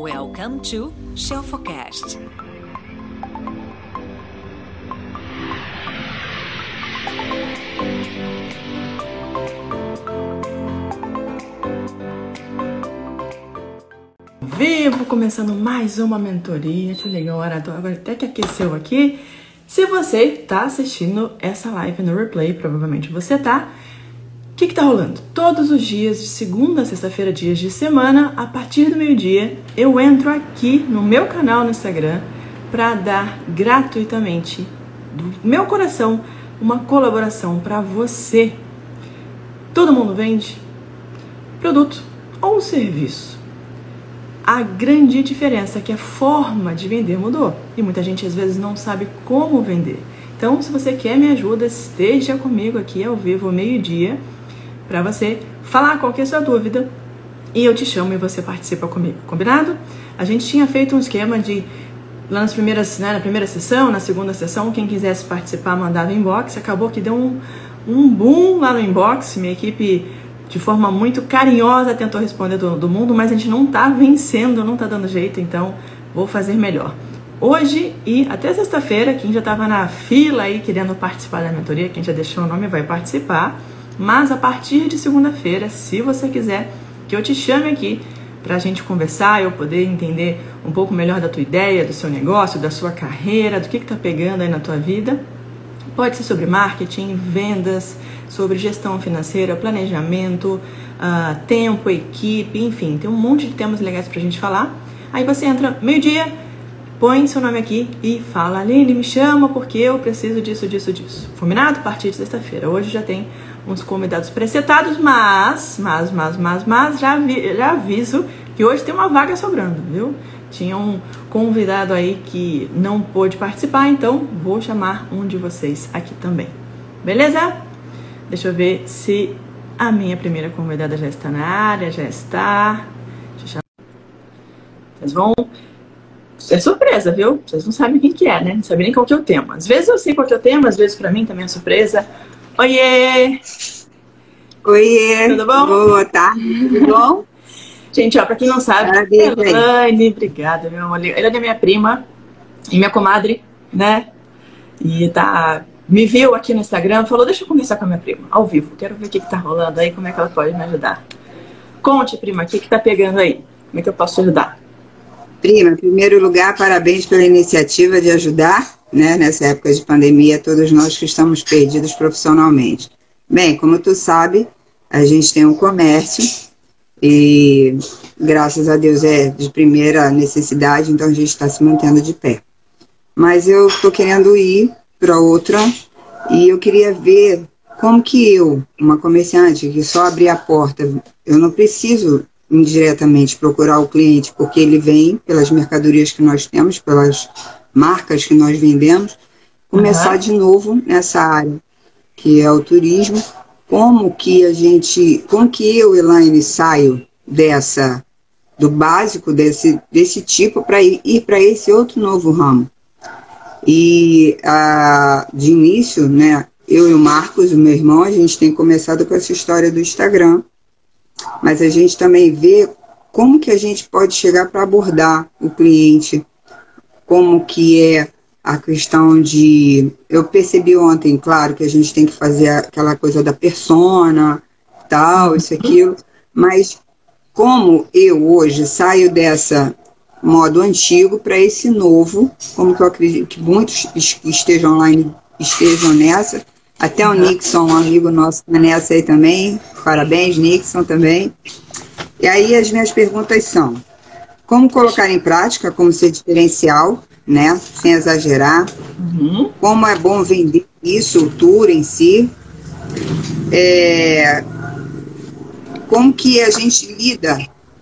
Welcome to Shelfocast. Vivo, começando mais uma mentoria. Deixa eu ligar o orador agora até que aqueceu aqui. Se você está assistindo essa live no replay, provavelmente você tá. Que está rolando? Todos os dias, de segunda a sexta-feira, dias de semana, a partir do meio-dia, eu entro aqui no meu canal no Instagram para dar gratuitamente do meu coração uma colaboração para você. Todo mundo vende produto ou serviço. A grande diferença é que a forma de vender mudou e muita gente às vezes não sabe como vender. Então, se você quer me ajuda, esteja comigo aqui ao vivo, meio-dia para você falar qual que é a sua dúvida e eu te chamo e você participa comigo, combinado? A gente tinha feito um esquema de lá nas primeiras, né, na primeira sessão, na segunda sessão, quem quisesse participar mandava inbox, acabou que deu um, um boom lá no inbox, minha equipe de forma muito carinhosa tentou responder do, do mundo, mas a gente não tá vencendo, não tá dando jeito, então vou fazer melhor. Hoje e até sexta-feira, quem já estava na fila aí querendo participar da mentoria, quem já deixou o nome vai participar. Mas a partir de segunda-feira, se você quiser que eu te chame aqui para a gente conversar, eu poder entender um pouco melhor da tua ideia, do seu negócio, da sua carreira, do que está pegando aí na tua vida. Pode ser sobre marketing, vendas, sobre gestão financeira, planejamento, uh, tempo, equipe, enfim, tem um monte de temas legais para a gente falar. Aí você entra meio-dia, põe seu nome aqui e fala, Aline, me chama porque eu preciso disso, disso, disso. Combinado? A partir de sexta-feira. Hoje já tem uns convidados precetados, mas, mas, mas, mas, mas, já, vi, já aviso que hoje tem uma vaga sobrando, viu? Tinha um convidado aí que não pôde participar, então vou chamar um de vocês aqui também. Beleza? Deixa eu ver se a minha primeira convidada já está na área, já está. Deixa eu Vocês vão. É surpresa, viu? Vocês não sabem quem que é, né? Não sabem nem qual que é o tema. Às vezes eu sei qual que é o tema, às vezes para mim também é surpresa. Oiê! Oiê! Tudo bom? Boa tarde, tudo bom? Gente, ó, pra quem não sabe, Elaine, obrigada, meu amor. Ela é minha prima e minha comadre, né? E tá. Me viu aqui no Instagram, falou: deixa eu conversar com a minha prima, ao vivo. Quero ver o que, que tá rolando aí, como é que ela pode me ajudar. Conte, prima, o que, que tá pegando aí? Como é que eu posso ajudar? Prima, em primeiro lugar, parabéns pela iniciativa de ajudar né, nessa época de pandemia, todos nós que estamos perdidos profissionalmente. Bem, como tu sabe, a gente tem um comércio e graças a Deus é de primeira necessidade, então a gente está se mantendo de pé. Mas eu estou querendo ir para outra e eu queria ver como que eu, uma comerciante que só abrir a porta, eu não preciso indiretamente procurar o cliente, porque ele vem pelas mercadorias que nós temos, pelas marcas que nós vendemos, começar uhum. de novo nessa área, que é o turismo. Como que a gente, como que eu, Elaine, saio dessa, do básico desse, desse tipo para ir, ir para esse outro novo ramo? E a, de início, né, eu e o Marcos, o meu irmão, a gente tem começado com essa história do Instagram, mas a gente também vê como que a gente pode chegar para abordar o cliente, como que é a questão de. Eu percebi ontem, claro, que a gente tem que fazer aquela coisa da persona, tal, isso, aquilo, mas como eu hoje saio dessa modo antigo para esse novo, como que eu acredito que muitos estejam online estejam nessa, até o Nixon, um amigo nosso, está nessa aí também. Parabéns, Nixon, também. E aí as minhas perguntas são: como colocar em prática, como ser diferencial, né? Sem exagerar. Uhum. Como é bom vender isso, o tour em si. É, como que a gente lida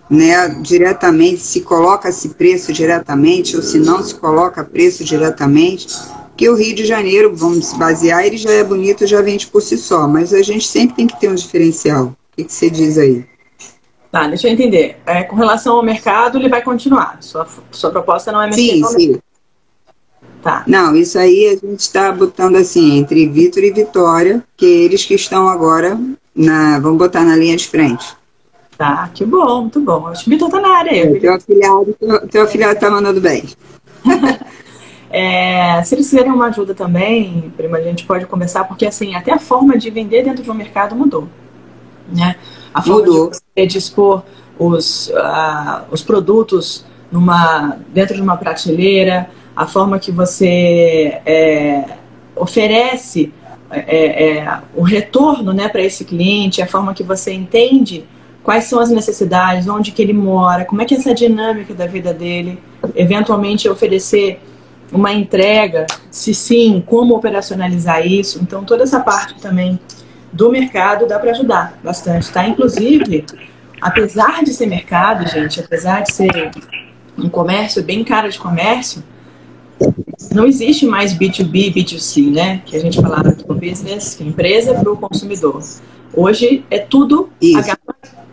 né, diretamente, se coloca-se preço diretamente ou se não se coloca preço diretamente. Que o Rio de Janeiro, vamos se basear, ele já é bonito, já vende por si só, mas a gente sempre tem que ter um diferencial. O que, que você diz aí? Tá, deixa eu entender. É, com relação ao mercado, ele vai continuar. Sua, sua proposta não é mexer Sim, sim. Tá. Não, isso aí a gente está botando assim, entre Vitor e Vitória, que eles que estão agora na. Vamos botar na linha de frente. Tá, que bom, muito bom. Acho que o Vitor tá na área. É, teu afiliado, teu, teu afiliado tá mandando bem. É, se eles quiserem uma ajuda também, prima, a gente pode conversar, porque assim, até a forma de vender dentro de um mercado mudou. Né? A forma mudou. de você dispor os, uh, os produtos numa, dentro de uma prateleira, a forma que você é, oferece é, é, o retorno né, para esse cliente, a forma que você entende quais são as necessidades, onde que ele mora, como é que é essa dinâmica da vida dele, eventualmente oferecer uma entrega, se sim, como operacionalizar isso. Então, toda essa parte também do mercado dá para ajudar bastante, tá? Inclusive, apesar de ser mercado, gente, apesar de ser um comércio bem caro de comércio, não existe mais B2B, B2C, né? Que a gente falava no business, empresa para o consumidor. Hoje é tudo H,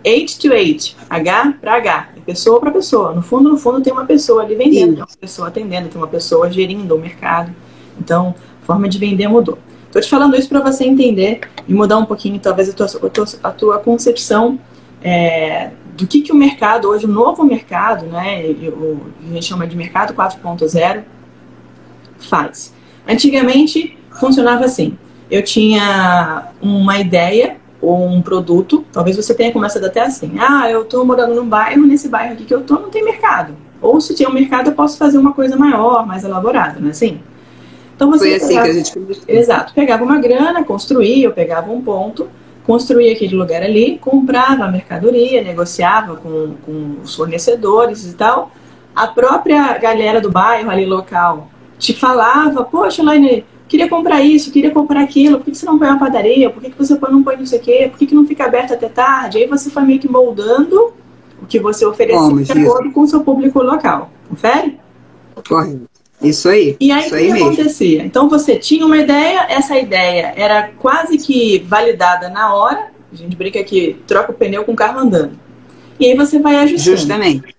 H to H, H para H pessoa para pessoa. No fundo, no fundo, tem uma pessoa ali vendendo, Sim. tem uma pessoa atendendo, tem uma pessoa gerindo o mercado. Então, a forma de vender mudou. Estou te falando isso para você entender e mudar um pouquinho, talvez, a tua, a tua, a tua concepção é, do que, que o mercado, hoje, o novo mercado, né, o, a gente chama de mercado 4.0, faz. Antigamente, funcionava assim. Eu tinha uma ideia ou um produto, talvez você tenha começado até assim, ah, eu estou morando num bairro, nesse bairro aqui que eu estou não tem mercado. Ou se tem um mercado, eu posso fazer uma coisa maior, mais elaborada, não é assim? Então você Foi assim pegava, que a gente começou. Exato, pegava uma grana, construía, eu pegava um ponto, construía aquele lugar ali, comprava a mercadoria, negociava com, com os fornecedores e tal. A própria galera do bairro ali local te falava, poxa, Laine, queria comprar isso, queria comprar aquilo, por que, você não põe uma padaria, por que, você não põe não sei o quê, por que, que não fica aberto até tarde? Aí você foi meio que moldando o que você oferecia de acordo com o seu público local. Confere? Correto. Isso aí. E aí o que acontecia? Então você tinha uma ideia, essa ideia era quase que validada na hora. A gente brinca que troca o pneu com o carro andando. E aí você vai ajustando. Justamente.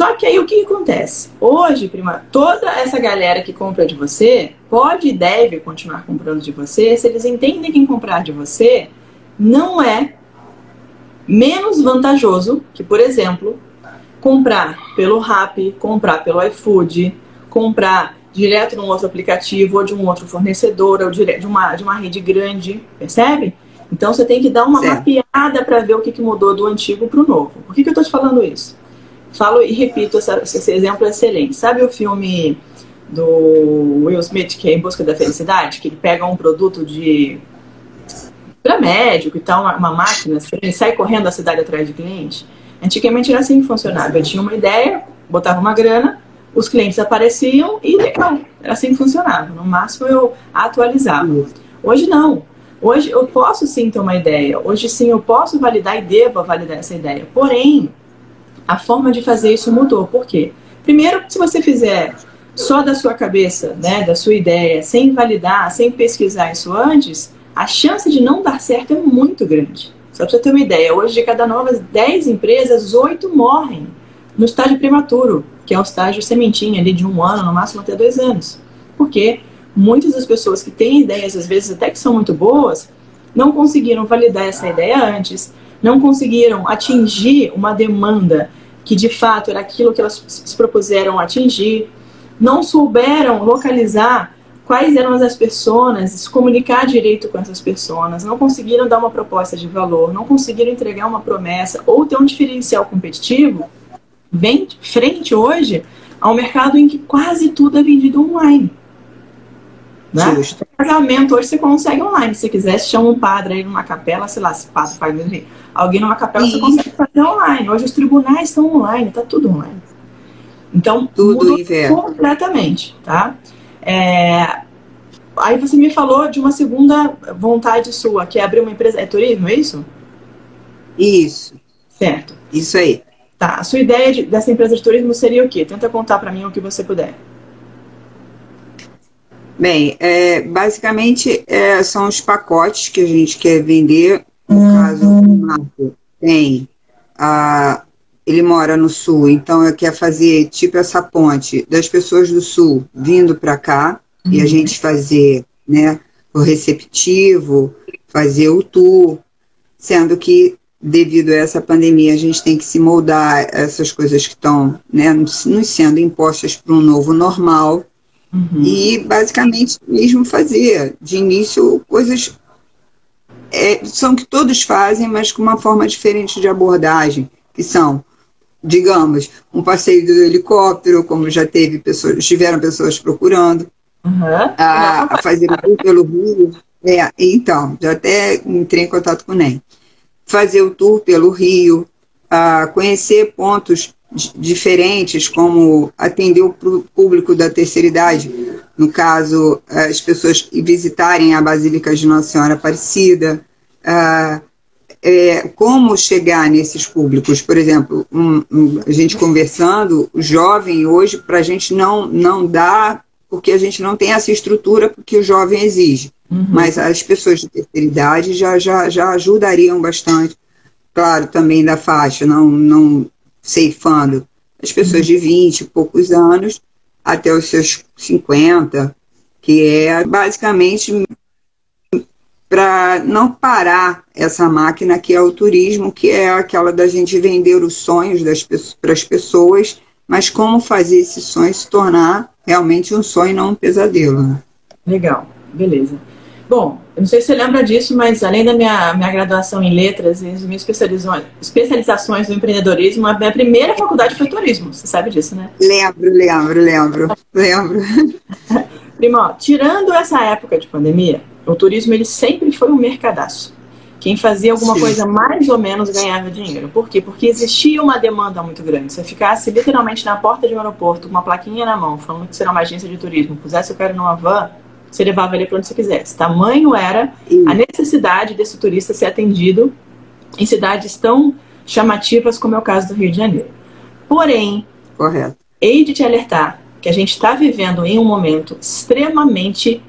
Só que aí o que acontece? Hoje, prima, toda essa galera que compra de você pode e deve continuar comprando de você se eles entendem que comprar de você não é menos vantajoso que, por exemplo, comprar pelo Rappi, comprar pelo iFood, comprar direto num outro aplicativo ou de um outro fornecedor ou de uma, de uma rede grande, percebe? Então você tem que dar uma certo. mapeada para ver o que, que mudou do antigo para o novo. Por que, que eu estou te falando isso? Falo e repito essa, esse exemplo é excelente. Sabe o filme do Will Smith, que é Em Busca da Felicidade? Que ele pega um produto de para médico e tal, uma, uma máquina, assim, ele sai correndo da cidade atrás de cliente. Antigamente era assim que funcionava. Eu tinha uma ideia, botava uma grana, os clientes apareciam e legal, era assim que funcionava. No máximo eu atualizava. Hoje não. Hoje eu posso sim ter uma ideia. Hoje sim eu posso validar e devo validar essa ideia. Porém, a forma de fazer isso mudou. Por quê? Primeiro, se você fizer só da sua cabeça, né, da sua ideia, sem validar, sem pesquisar isso antes, a chance de não dar certo é muito grande. Só para você ter uma ideia, hoje de cada novas 10 empresas, 8 morrem no estágio prematuro, que é o estágio sementinha ali de um ano, no máximo até dois anos. Porque muitas das pessoas que têm ideias, às vezes até que são muito boas, não conseguiram validar essa ideia antes, não conseguiram atingir uma demanda que de fato era aquilo que elas se propuseram atingir, não souberam localizar quais eram as pessoas, se comunicar direito com essas pessoas, não conseguiram dar uma proposta de valor, não conseguiram entregar uma promessa ou ter um diferencial competitivo, bem frente hoje ao mercado em que quase tudo é vendido online. Né? Justo. Casamento hoje você consegue online. Se você quiser, chama um padre aí numa capela, sei lá, se padre faz. Alguém numa capela você consegue fazer online. Hoje os tribunais estão online, tá tudo online. Então, tudo completamente, tá? É... Aí você me falou de uma segunda vontade sua, que é abrir uma empresa. É turismo, é isso? Isso. Certo. Isso aí. Tá. A sua ideia de, dessa empresa de turismo seria o quê? Tenta contar para mim o que você puder. Bem, é, basicamente é, são os pacotes que a gente quer vender. No uhum. caso, o Marco tem a, ele mora no sul, então eu quero fazer tipo essa ponte das pessoas do sul vindo para cá uhum. e a uhum. gente fazer, né, o receptivo, fazer o tour, sendo que devido a essa pandemia, a gente tem que se moldar essas coisas que estão né, nos sendo impostas para um novo normal. Uhum. E basicamente mesmo fazer de início coisas é, são que todos fazem, mas com uma forma diferente de abordagem, que são, digamos, um passeio do helicóptero, como já teve pessoas, tiveram pessoas procurando, uhum. a, a, fazer o pelo Rio. É, então, já até entrei em contato com o NEM fazer o tour pelo Rio, uh, conhecer pontos diferentes, como atender o público da terceira idade, no caso, as pessoas visitarem a Basílica de Nossa Senhora Aparecida, é, como chegar nesses públicos, por exemplo, um, um, a gente conversando, o jovem hoje, para a gente não, não dá, porque a gente não tem essa estrutura que o jovem exige. Uhum. Mas as pessoas de terceira idade já, já, já ajudariam bastante. Claro, também da faixa, não, não ceifando. As pessoas uhum. de 20 e poucos anos até os seus 50, que é basicamente para não parar essa máquina que é o turismo, que é aquela da gente vender os sonhos para as pessoas, mas como fazer esse sonho se tornar realmente um sonho, não um pesadelo. Né? Legal, beleza. Bom, eu não sei se você lembra disso, mas além da minha, minha graduação em letras e as minhas especializações, no empreendedorismo, a minha primeira faculdade foi turismo. Você sabe disso, né? Lembro, lembro, lembro, lembro. Primo, tirando essa época de pandemia, o turismo ele sempre foi um mercadaço. Quem fazia alguma Sim. coisa mais ou menos ganhava dinheiro. Por quê? Porque existia uma demanda muito grande. Se você ficasse literalmente na porta de um aeroporto com uma plaquinha na mão, falando que será uma agência de turismo, pusesse o cara numa van, você levava ele para onde você quisesse. Tamanho era a necessidade desse turista ser atendido em cidades tão chamativas como é o caso do Rio de Janeiro. Porém, Correto. hei de te alertar que a gente está vivendo em um momento extremamente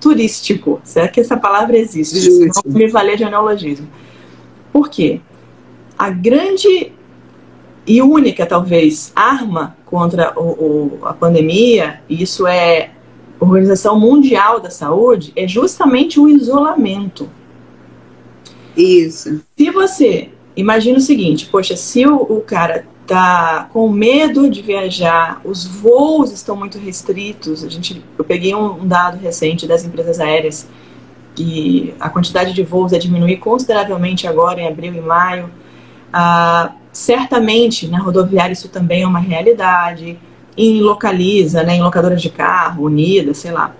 antiturístico. Será que essa palavra existe? Justo. Não me valer de neologismo. Por quê? A grande e única, talvez, arma contra o, o, a pandemia, e isso é Organização Mundial da Saúde é justamente o isolamento. Isso. Se você imagina o seguinte, poxa, se o, o cara tá com medo de viajar, os voos estão muito restritos. A gente, eu peguei um, um dado recente das empresas aéreas que a quantidade de voos é diminuir consideravelmente agora em abril e maio. Ah, certamente na rodoviária isso também é uma realidade em localiza, né, em locadoras de carro, unida, sei lá.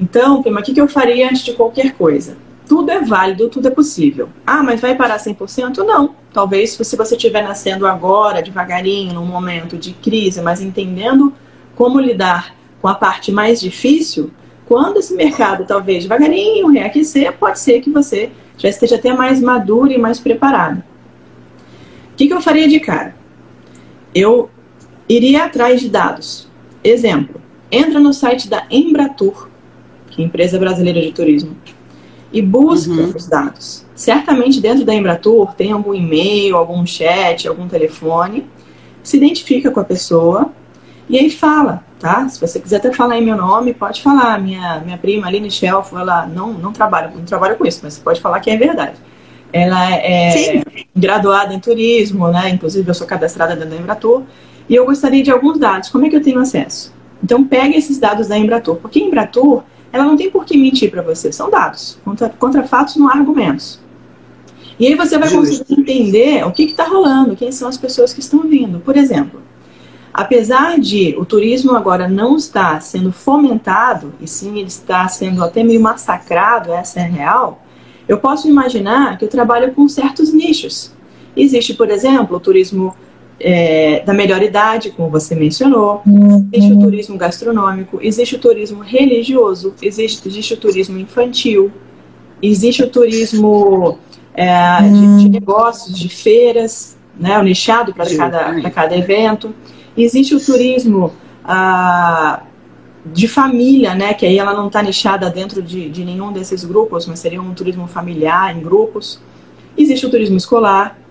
Então, prima, o que, que eu faria antes de qualquer coisa? Tudo é válido, tudo é possível. Ah, mas vai parar 100%? Não. Talvez se você estiver nascendo agora, devagarinho, num momento de crise, mas entendendo como lidar com a parte mais difícil, quando esse mercado talvez devagarinho reaquecer, pode ser que você já esteja até mais maduro e mais preparado. O que, que eu faria de cara? Eu iria atrás de dados. Exemplo, entra no site da Embratur, que é a empresa brasileira de turismo, e busca uhum. os dados. Certamente dentro da Embratur tem algum e-mail, algum chat, algum telefone, se identifica com a pessoa e aí fala, tá? Se você quiser até falar em meu nome, pode falar. Minha, minha prima Aline Shelf, ela não, não trabalha, não trabalha com isso, mas você pode falar que é verdade. Ela é Sim. graduada em turismo, né? Inclusive eu sou cadastrada dentro da Embratur e eu gostaria de alguns dados. Como é que eu tenho acesso? Então, pegue esses dados da Embratur, porque a Embratur, ela não tem por que mentir para você, são dados. Contra, contra fatos não há argumentos. E aí você vai Justo. conseguir entender o que está rolando, quem são as pessoas que estão vindo. Por exemplo, apesar de o turismo agora não estar sendo fomentado, e sim ele está sendo até meio massacrado, essa é real, eu posso imaginar que eu trabalho com certos nichos. Existe, por exemplo, o turismo é, da melhor idade, como você mencionou, uhum. existe o turismo gastronômico, existe o turismo religioso, existe, existe o turismo infantil, existe o turismo é, de, de, uhum. negócios, de feiras, né, o nichado para cada, cada evento. Existe o turismo ah, de família, né, que aí ela não está nichada dentro de, de nenhum desses grupos, mas seria um turismo familiar, em grupos. Existe o turismo escolar,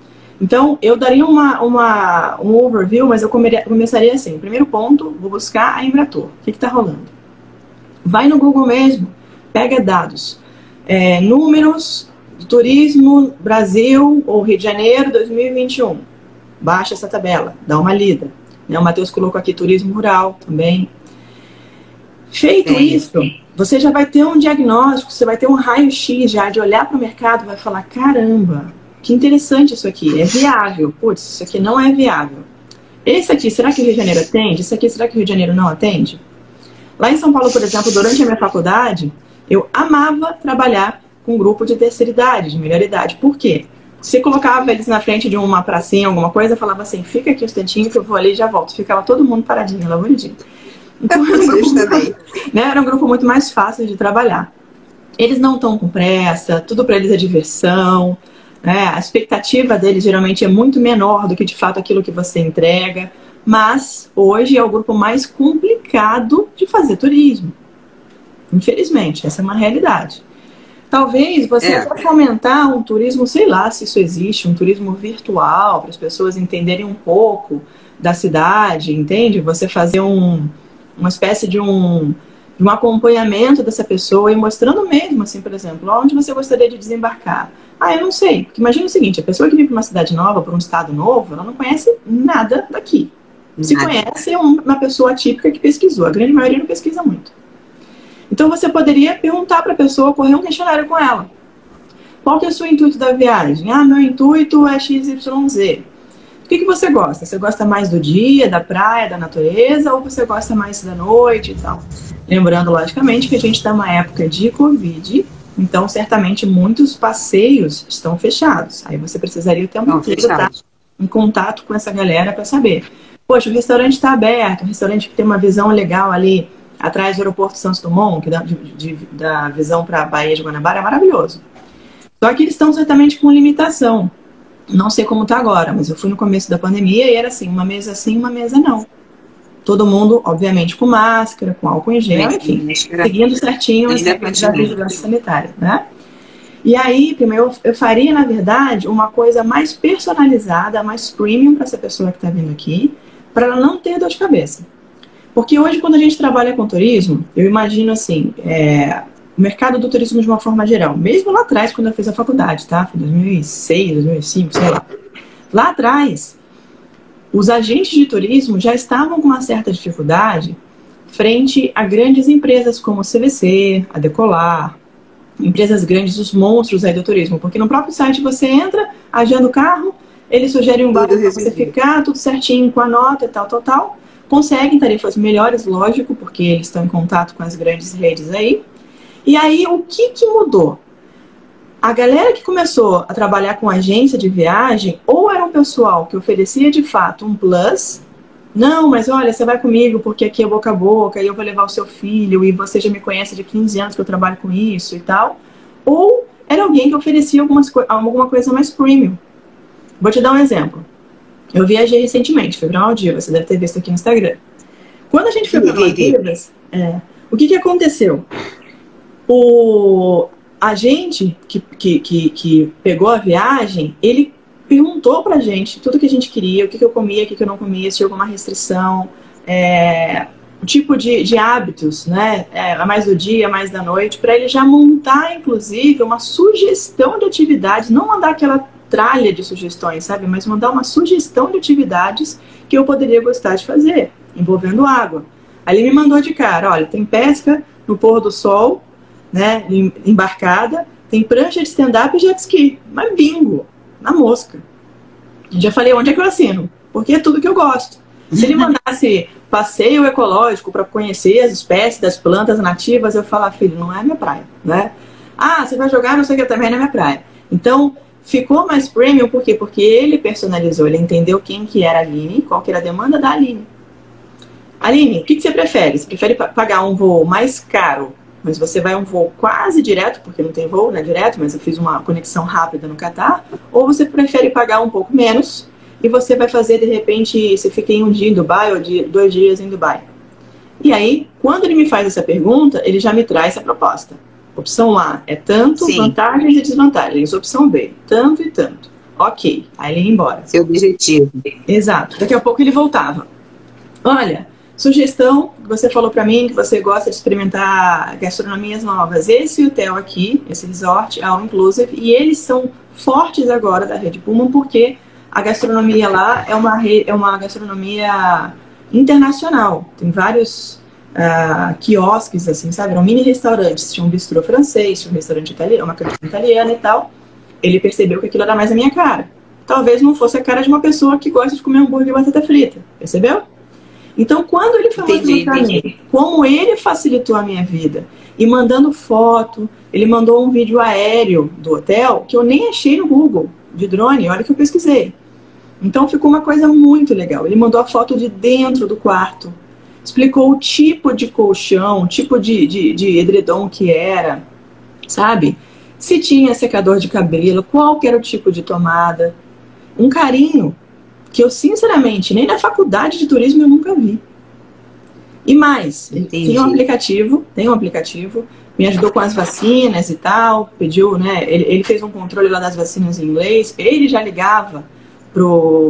então, eu daria uma, uma, um overview, mas eu comeria, começaria assim. Primeiro ponto, vou buscar a Embratur. O que está rolando? Vai no Google mesmo, pega dados. É, números Turismo Brasil ou Rio de Janeiro 2021. Baixa essa tabela, dá uma lida. Né? O Matheus colocou aqui turismo rural também. Feito isso, você já vai ter um diagnóstico, você vai ter um raio-x já de olhar para o mercado e vai falar: caramba, que interessante isso aqui, é viável. Putz, isso aqui não é viável. Esse aqui, será que o Rio de Janeiro atende? Esse aqui, será que o Rio de Janeiro não atende? Lá em São Paulo, por exemplo, durante a minha faculdade, eu amava trabalhar com um grupo de terceira idade, de melhor idade. Por quê? Você colocava eles na frente de uma pracinha, alguma coisa, falava assim, fica aqui um instantinho que eu vou ali e já volto. Ficava todo mundo paradinho, lá bonitinho. Então, era um, grupo, né, era um grupo muito mais fácil de trabalhar. Eles não estão com pressa, tudo para eles é diversão. Né? A expectativa deles geralmente é muito menor do que de fato aquilo que você entrega. Mas hoje é o grupo mais complicado de fazer turismo. Infelizmente, essa é uma realidade. Talvez você é. fomentar um turismo, sei lá se isso existe, um turismo virtual, para as pessoas entenderem um pouco da cidade, entende? Você fazer um, uma espécie de um, um acompanhamento dessa pessoa e mostrando mesmo, assim, por exemplo, onde você gostaria de desembarcar. Ah, eu não sei. Porque imagina o seguinte, a pessoa que vem para uma cidade nova, para um estado novo, ela não conhece nada daqui. Se conhece é uma pessoa típica que pesquisou. A grande maioria não pesquisa muito. Então você poderia perguntar para a pessoa, correr um questionário com ela. Qual que é o seu intuito da viagem? Ah, meu intuito é XYZ. O que, que você gosta? Você gosta mais do dia, da praia, da natureza, ou você gosta mais da noite e tal? Lembrando, logicamente, que a gente está numa época de Covid, então certamente muitos passeios estão fechados. Aí você precisaria ter um estar em contato com essa galera para saber. Poxa, o restaurante está aberto, o restaurante que tem uma visão legal ali atrás do aeroporto Santos Dumont, que dá de, de, da visão para a Baía de Guanabara, é maravilhoso. Só que eles estão certamente com limitação. Não sei como está agora, mas eu fui no começo da pandemia e era assim, uma mesa sim, uma mesa não. Todo mundo, obviamente, com máscara, com álcool em gel, enfim, seguindo certinho as regras da vigilância sanitária, né? E aí, primeiro, eu, eu faria, na verdade, uma coisa mais personalizada, mais premium para essa pessoa que está vindo aqui, para ela não ter dor de cabeça. Porque hoje, quando a gente trabalha com turismo, eu imagino assim, é, o mercado do turismo de uma forma geral, mesmo lá atrás, quando eu fiz a faculdade, tá? Foi 2006, 2005, sei lá. Lá atrás, os agentes de turismo já estavam com uma certa dificuldade frente a grandes empresas como o CVC, a Decolar, empresas grandes, os monstros aí do turismo. Porque no próprio site você entra, agenda o carro, ele sugere um bairro para você ficar, tudo certinho com a nota e tal, tal, tal conseguem tarifas melhores, lógico, porque eles estão em contato com as grandes redes aí. E aí, o que, que mudou? A galera que começou a trabalhar com agência de viagem, ou era um pessoal que oferecia de fato um plus, não, mas olha, você vai comigo porque aqui é boca a boca e eu vou levar o seu filho e você já me conhece de 15 anos que eu trabalho com isso e tal. Ou era alguém que oferecia algumas, alguma coisa mais premium. Vou te dar um exemplo. Eu viajei recentemente, fui para Maldivas, você deve ter visto aqui no Instagram. Quando a gente foi para Maldivas, é, o que, que aconteceu? O agente que, que, que, que pegou a viagem, ele perguntou pra gente tudo que a gente queria, o que, que eu comia, o que, que eu não comia, se tinha alguma restrição, é, o tipo de, de hábitos, né? É, mais do dia, mais da noite, para ele já montar, inclusive, uma sugestão de atividade, não mandar aquela tralha de sugestões, sabe? Mas mandar uma sugestão de atividades que eu poderia gostar de fazer, envolvendo água. Aí ele me mandou de cara, olha, tem pesca no pôr do sol, né, embarcada, tem prancha de stand-up e jet ski, mas bingo, na mosca. Já falei onde é que eu assino, porque é tudo que eu gosto. Se ele mandasse passeio ecológico para conhecer as espécies das plantas nativas, eu falar, filho, não é minha praia, né? Ah, você vai jogar, não sei o que, também não é minha praia. Então, Ficou mais premium por quê? Porque ele personalizou, ele entendeu quem que era a Aline, qual que era a demanda da Aline. Aline, o que, que você prefere? Você prefere pagar um voo mais caro, mas você vai um voo quase direto, porque não tem voo né, direto, mas eu fiz uma conexão rápida no Catar, ou você prefere pagar um pouco menos e você vai fazer, de repente, você fica em um dia em Dubai ou dois dias em Dubai. E aí, quando ele me faz essa pergunta, ele já me traz a proposta. Opção A é tanto, Sim. vantagens e desvantagens. Opção B, tanto e tanto. Ok, aí ele ia embora. Seu objetivo. Exato. Daqui a pouco ele voltava. Olha, Sugestão, você falou para mim que você gosta de experimentar gastronomias novas. Esse hotel aqui, esse resort, all inclusive, e eles são fortes agora da rede Pullman porque a gastronomia lá é uma, é uma gastronomia internacional. Tem vários uh, quiosques, assim, sabe? Eram mini restaurantes. Tinha um bistrô francês, tinha um restaurante italiano, uma cantina italiana e tal. Ele percebeu que aquilo era mais a minha cara. Talvez não fosse a cara de uma pessoa que gosta de comer hambúrguer e batata frita. Percebeu? Então, quando ele foi mostrando para mim como ele facilitou a minha vida e mandando foto, ele mandou um vídeo aéreo do hotel que eu nem achei no Google de drone, olha que eu pesquisei. Então ficou uma coisa muito legal. Ele mandou a foto de dentro do quarto, explicou o tipo de colchão, o tipo de, de, de edredom que era, sabe? Se tinha secador de cabelo, qual era o tipo de tomada. Um carinho que eu, sinceramente, nem na faculdade de turismo eu nunca vi. E mais, Entendi. tem um aplicativo, tem um aplicativo, me ajudou com as vacinas e tal, pediu, né? Ele, ele fez um controle lá das vacinas em inglês, ele já ligava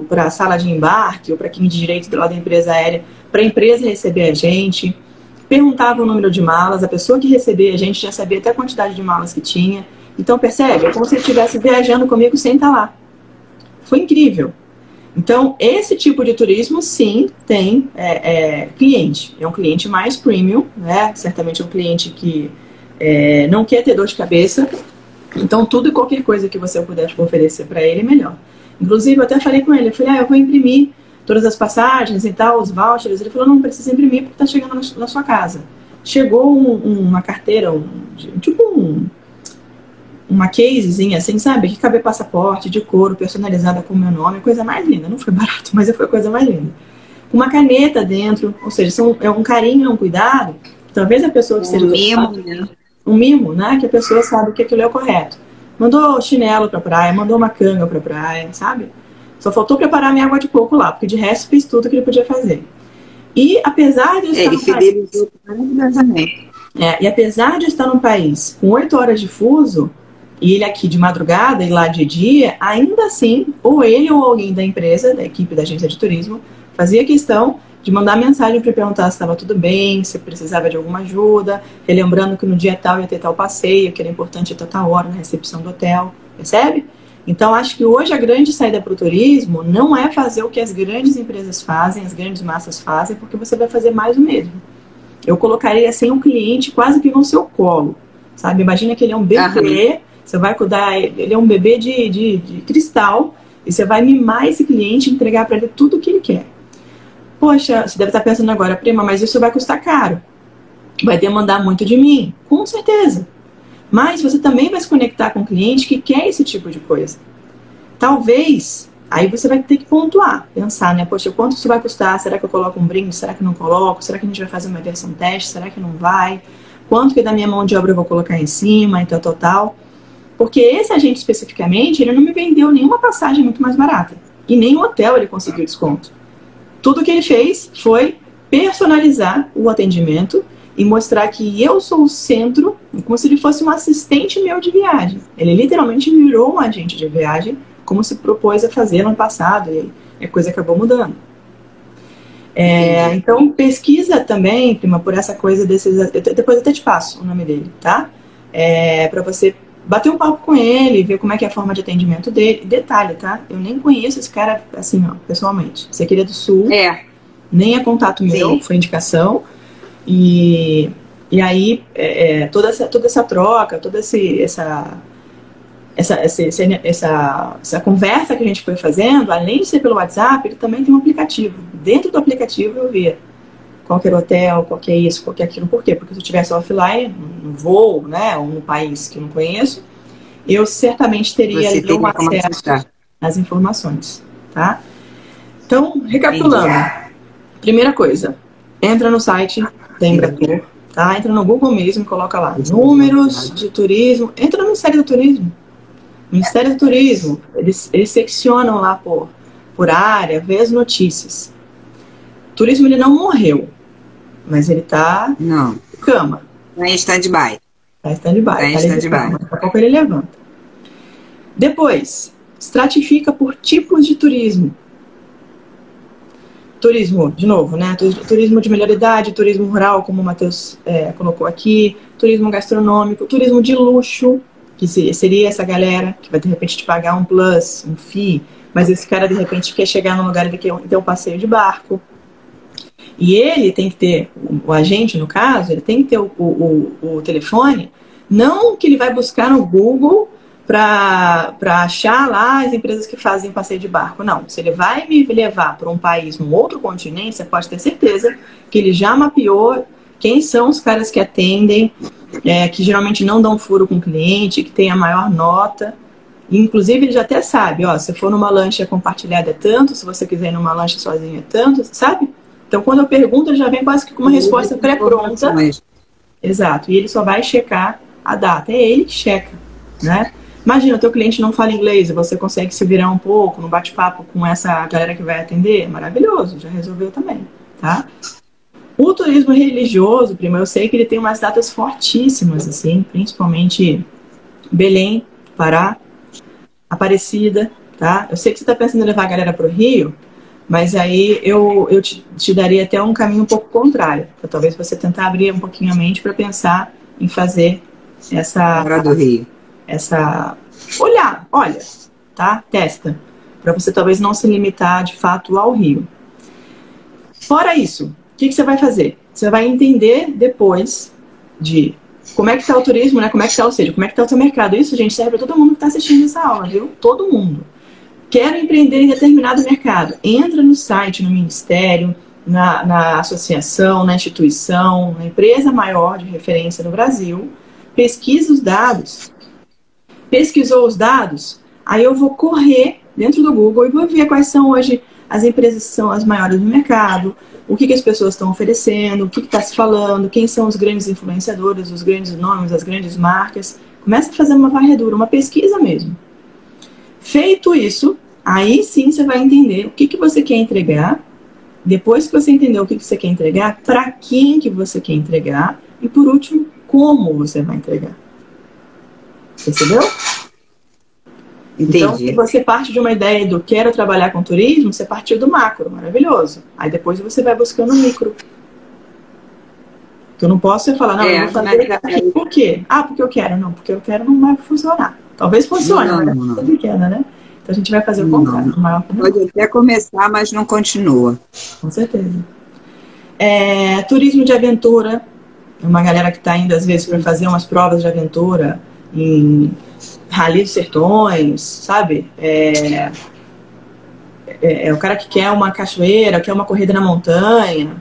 para a sala de embarque ou para quem de direito lá da empresa aérea, para a empresa receber a gente, perguntava o número de malas, a pessoa que recebia a gente já sabia até a quantidade de malas que tinha. Então, percebe? É como se ele estivesse viajando comigo sem estar lá. Foi incrível. Então, esse tipo de turismo, sim, tem é, é, cliente. É um cliente mais premium, né? Certamente é um cliente que é, não quer ter dor de cabeça. Então, tudo e qualquer coisa que você puder oferecer para ele é melhor. Inclusive, eu até falei com ele, eu falei, ah, eu vou imprimir todas as passagens e tal, os vouchers. Ele falou, não precisa imprimir porque está chegando na sua casa. Chegou um, uma carteira, um, tipo um uma casezinha, assim, sabe? Que cabe passaporte de couro personalizada com o meu nome, coisa mais linda. Não foi barato, mas foi a coisa mais linda. Uma caneta dentro, ou seja, são, é um carinho, é um cuidado. Talvez a pessoa que um seja. Mimo, né? Um mimo, né? Que a pessoa sabe que aquilo é o correto. Mandou chinelo pra praia, mandou uma canga pra praia, sabe? Só faltou preparar minha água de coco lá, porque de resto fez tudo que ele podia fazer. E apesar de estar ele fidelizou país, é, e apesar de estar num país com oito horas de fuso, e ele aqui de madrugada e lá de dia, ainda assim, ou ele ou alguém da empresa, da equipe da agência de turismo, fazia questão de mandar mensagem para perguntar se estava tudo bem, se precisava de alguma ajuda, relembrando que no dia tal ia ter tal passeio, que era importante ter tal hora na recepção do hotel, percebe? Então, acho que hoje a grande saída para o turismo não é fazer o que as grandes empresas fazem, as grandes massas fazem, porque você vai fazer mais o mesmo. Eu colocaria assim um cliente quase que no seu colo, sabe? Imagina que ele é um bebê, você vai cuidar, ele é um bebê de, de, de cristal, e você vai mimar esse cliente entregar para ele tudo o que ele quer. Poxa, você deve estar pensando agora, prima, mas isso vai custar caro. Vai demandar muito de mim. Com certeza. Mas você também vai se conectar com o cliente que quer esse tipo de coisa. Talvez, aí você vai ter que pontuar, pensar, né? Poxa, quanto isso vai custar? Será que eu coloco um brinde? Será que não coloco? Será que a gente vai fazer uma versão teste? Será que não vai? Quanto que da minha mão de obra eu vou colocar em cima e tal, tal, tal. Porque esse agente especificamente, ele não me vendeu nenhuma passagem muito mais barata. E nem o hotel ele conseguiu desconto. Tudo que ele fez foi personalizar o atendimento e mostrar que eu sou o centro, como se ele fosse um assistente meu de viagem. Ele literalmente virou um agente de viagem, como se propôs a fazer no passado, e a coisa acabou mudando. É, então, pesquisa também, prima, por essa coisa desses. Depois eu até te passo o nome dele, tá? É, para você bater um papo com ele, ver como é que é a forma de atendimento dele. Detalhe, tá? Eu nem conheço esse cara assim, ó, pessoalmente. Você queria do Sul. É. Nem é contato meu, Sim. foi indicação. E, e aí, é, é, toda, essa, toda essa troca, toda esse, essa, essa, essa, essa, essa conversa que a gente foi fazendo, além de ser pelo WhatsApp, ele também tem um aplicativo. Dentro do aplicativo eu via qualquer hotel, qualquer isso, qualquer aquilo. Por quê? Porque se eu estivesse offline, no voo, né, ou no país que eu não conheço, eu certamente teria ali um acesso às informações, tá? Então, recapitulando. Primeira coisa, entra no site da Embratur, tá? Entra no Google mesmo, coloca lá números de turismo, entra no Ministério do Turismo. Ministério do Turismo, eles, eles seccionam lá por, por área, vê as notícias. Turismo ele não morreu, mas ele tá não. cama. Tá em stand-by. Tá em stand-by. Tá em stand-by. Daqui a pouco ele levanta. Depois, estratifica por tipos de turismo. turismo, de novo, né? Turismo de melhor idade, turismo rural, como o Matheus é, colocou aqui, turismo gastronômico, turismo de luxo, que seria essa galera que vai de repente te pagar um plus, um FII, mas esse cara de repente quer chegar num lugar e quer ter um passeio de barco. E ele tem que ter, o agente no caso, ele tem que ter o, o, o telefone, não que ele vai buscar no Google para achar lá as empresas que fazem passeio de barco. Não, se ele vai me levar para um país, num outro continente, você pode ter certeza que ele já mapeou quem são os caras que atendem, é, que geralmente não dão furo com o cliente, que tem a maior nota. Inclusive, ele já até sabe, ó, se for numa lancha compartilhada é tanto, se você quiser ir numa lancha sozinho é tanto, sabe? Então, quando eu pergunto, ele já vem quase que com uma resposta pré-pronta. Exato, e ele só vai checar a data. É ele que checa, né? Imagina, o teu cliente não fala inglês e você consegue se virar um pouco no bate-papo com essa galera que vai atender, maravilhoso, já resolveu também, tá? O turismo religioso, prima, eu sei que ele tem umas datas fortíssimas, assim, principalmente Belém, Pará, Aparecida, tá? Eu sei que você está pensando em levar a galera para o Rio, mas aí eu, eu te, te, daria até um caminho um pouco contrário, para talvez você tentar abrir um pouquinho a mente para pensar em fazer essa... Fora do Rio essa olhar, olha, tá? Testa, para você talvez não se limitar de fato ao rio. Fora isso, o que, que você vai fazer? Você vai entender depois de como é que está o turismo, né? Como é que está, ou seja, como é que está o seu mercado. Isso, gente, serve para todo mundo que está assistindo essa aula, viu? Todo mundo. Quero empreender em determinado mercado. Entra no site, no ministério, na, na associação, na instituição, na empresa maior de referência no Brasil, pesquisa os dados pesquisou os dados, aí eu vou correr dentro do Google e vou ver quais são hoje as empresas que são as maiores do mercado, o que, que as pessoas estão oferecendo, o que está se falando, quem são os grandes influenciadores, os grandes nomes, as grandes marcas. Começa a fazer uma varredura, uma pesquisa mesmo. Feito isso, aí sim você vai entender o que, que você quer entregar. Depois que você entender o que, que você quer entregar, para quem que você quer entregar e por último, como você vai entregar. Percebeu? Entendi. Então, se você parte de uma ideia do quero trabalhar com turismo, você partiu do macro, maravilhoso. Aí depois você vai buscando o micro. Que eu não posso falar, não, é, eu vou fazer aqui, por quê? Ah, porque eu quero. Não, porque eu quero não vai funcionar. Talvez funcione, não, mas não, é pequena, né? A gente vai fazer o contrário. Pode até começar, mas não continua. Com certeza. É, turismo de aventura. Uma galera que está indo, às vezes, para fazer umas provas de aventura em Rally dos Sertões, sabe? É, é, é, o cara que quer uma cachoeira, quer uma corrida na montanha.